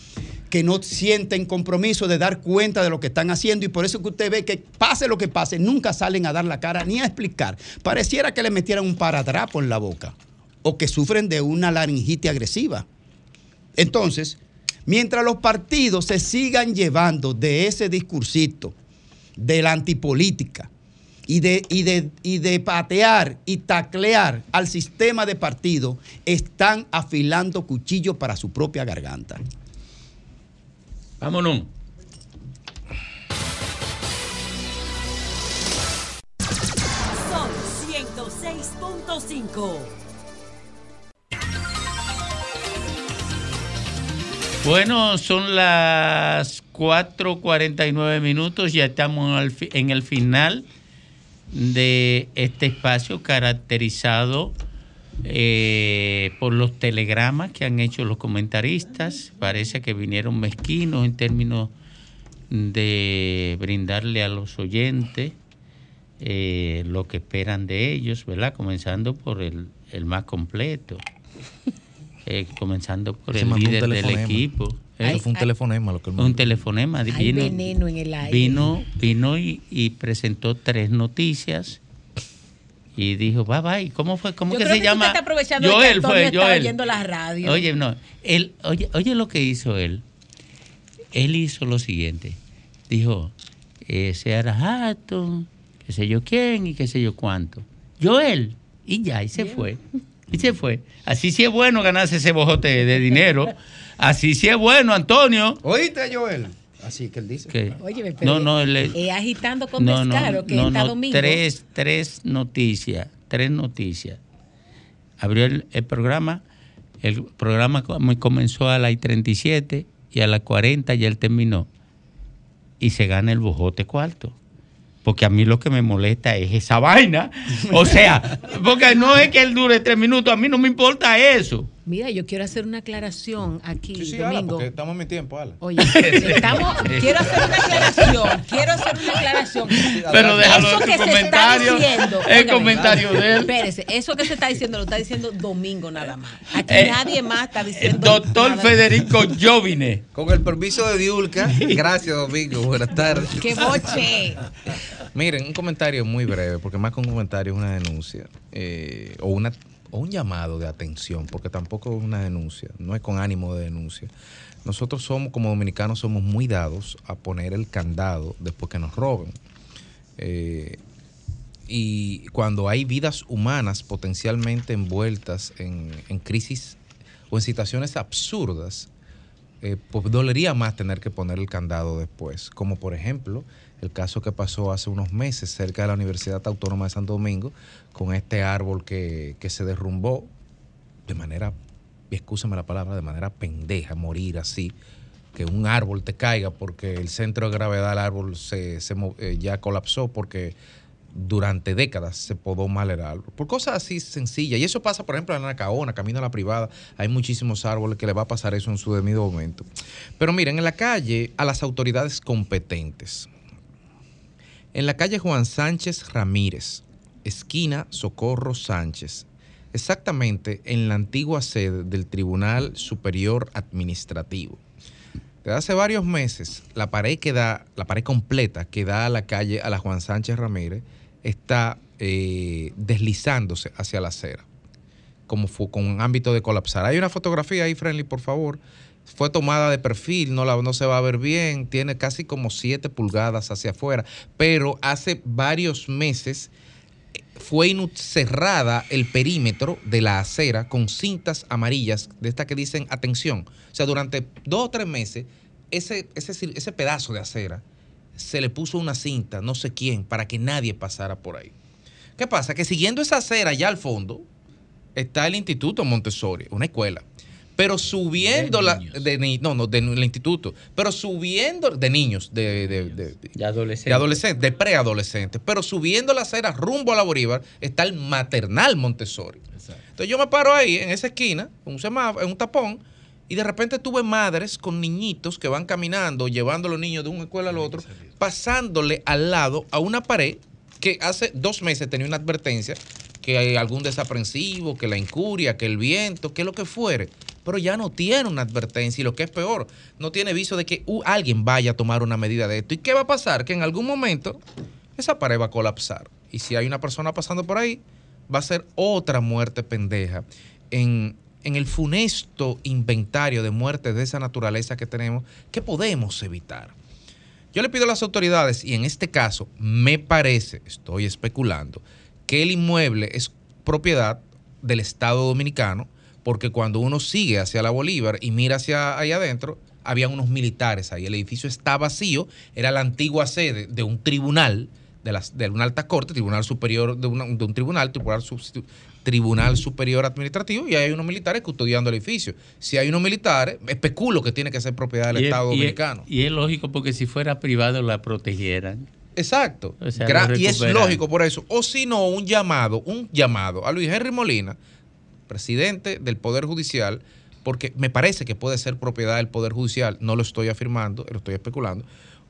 que no sienten compromiso de dar cuenta de lo que están haciendo y por eso que usted ve que pase lo que pase, nunca salen a dar la cara ni a explicar. Pareciera que le metieran un paradrapo en la boca o que sufren de una laringitis agresiva. Entonces, mientras los partidos se sigan llevando de ese discursito de la antipolítica y de, y, de, y de patear y taclear al sistema de partido, están afilando cuchillos para su propia garganta. Vámonos. Sol 106.5. Bueno, son las 4.49 minutos, ya estamos en el final de este espacio caracterizado eh, por los telegramas que han hecho los comentaristas. Parece que vinieron mezquinos en términos de brindarle a los oyentes eh, lo que esperan de ellos, ¿verdad? Comenzando por el, el más completo. [laughs] Eh, comenzando por Se el líder del equipo. Eso fue un telefonema lo que él Un telefonema. Hay vino, veneno en el aire. vino, vino y, y presentó tres noticias y dijo, bye bye, ¿cómo fue? ¿Cómo Yo que creo se que tú llama? te aprovechando que fue, Joel. oyendo la radio. Oye, no, él, oye, oye lo que hizo él. Él hizo lo siguiente. Dijo, eh, Seara Hatton, qué sé yo quién y qué sé yo cuánto. Joel, y ya, y se fue. Y se fue. Así sí es bueno ganarse ese bojote de dinero. [laughs] Así sí es bueno, Antonio. ¿Oíste, Joel? Así que él dice. Óyeme, pero no, no, él, eh, agitando con no, no, descaro que no, está no, domingo. Tres, tres noticias, tres noticias. Abrió el, el programa, el programa com- comenzó a las 37 y a las 40 ya él terminó. Y se gana el bojote cuarto. Porque a mí lo que me molesta es esa [laughs] vaina. O sea, porque no es que él dure tres minutos, a mí no me importa eso. Mira, yo quiero hacer una aclaración aquí, Sí, sí, ala, Domingo. porque estamos en mi tiempo, ala. Oye, estamos, quiero hacer una aclaración, quiero hacer una aclaración. Pero déjalo Eso en que tu se comentario, está diciendo, el óigame, comentario de él. Espérese, eso que se está diciendo lo está diciendo Domingo nada más. Aquí Eh, nadie más está diciendo. Doctor nada. Federico Jovine. Con el permiso de Diulca. Gracias, Domingo. Buenas tardes. ¡Qué boche! Miren, un comentario muy breve, porque más que un comentario es una denuncia eh, o, una, o un llamado de atención, porque tampoco es una denuncia, no es con ánimo de denuncia. Nosotros somos, como dominicanos, somos muy dados a poner el candado después que nos roben. Eh, y cuando hay vidas humanas potencialmente envueltas en, en crisis o en situaciones absurdas, eh, pues dolería más tener que poner el candado después. Como por ejemplo el caso que pasó hace unos meses cerca de la Universidad Autónoma de Santo Domingo con este árbol que, que se derrumbó de manera, y excúsame la palabra, de manera pendeja, morir así. Que un árbol te caiga porque el centro de gravedad del árbol se, se eh, ya colapsó porque durante décadas se podó mal el árbol. Por cosas así sencillas. Y eso pasa, por ejemplo, en Anacaona, camino a la privada. Hay muchísimos árboles que le va a pasar eso en su debido momento. Pero miren, en la calle, a las autoridades competentes. En la calle Juan Sánchez Ramírez, esquina Socorro Sánchez, exactamente en la antigua sede del Tribunal Superior Administrativo. Desde hace varios meses, la pared que da, la pared completa que da a la calle a la Juan Sánchez Ramírez está eh, deslizándose hacia la acera, como fue con un ámbito de colapsar. Hay una fotografía ahí, Friendly, por favor. Fue tomada de perfil, no, la, no se va a ver bien, tiene casi como 7 pulgadas hacia afuera, pero hace varios meses eh, fue cerrada el perímetro de la acera con cintas amarillas de estas que dicen atención. O sea, durante dos o tres meses, ese, ese, ese pedazo de acera se le puso una cinta, no sé quién, para que nadie pasara por ahí. ¿Qué pasa? Que siguiendo esa acera allá al fondo está el Instituto Montessori, una escuela. Pero subiendo la. De, ni- no, no, del instituto. Pero subiendo. De niños, de, de, de- De adolescentes. de adolescentes, de preadolescentes. Pero subiendo la acera rumbo a la Bolívar está el maternal Montessori. Entonces yo me paro ahí, en esa esquina, en un semáforo, en un tapón, y de repente tuve madres con niñitos que van caminando, llevando a los niños de una escuela al otro, pasándole al lado a una pared que hace dos meses tenía una advertencia que hay algún desaprensivo, que la incuria, que el viento, que lo que fuere. Pero ya no tiene una advertencia y lo que es peor, no tiene viso de que uh, alguien vaya a tomar una medida de esto. ¿Y qué va a pasar? Que en algún momento esa pared va a colapsar. Y si hay una persona pasando por ahí, va a ser otra muerte pendeja. En, en el funesto inventario de muertes de esa naturaleza que tenemos, que podemos evitar. Yo le pido a las autoridades, y en este caso me parece, estoy especulando, que el inmueble es propiedad del Estado Dominicano, porque cuando uno sigue hacia la Bolívar y mira hacia allá adentro, había unos militares ahí. El edificio está vacío, era la antigua sede de un tribunal, de, las, de una alta corte, tribunal superior, de, una- de un tribunal, tribunal, superior administrativo, y hay unos militares custodiando el edificio. Si hay unos militares, especulo que tiene que ser propiedad del Y es- Estado y es- Dominicano. Y es lógico porque si fuera privado la protegieran. Exacto. O sea, y es lógico por eso. O si no, un llamado, un llamado a Luis Henry Molina, presidente del Poder Judicial, porque me parece que puede ser propiedad del Poder Judicial, no lo estoy afirmando, lo estoy especulando,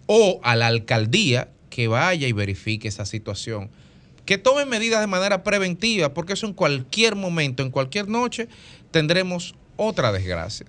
o a la alcaldía que vaya y verifique esa situación. Que tomen medidas de manera preventiva, porque eso en cualquier momento, en cualquier noche, tendremos otra desgracia.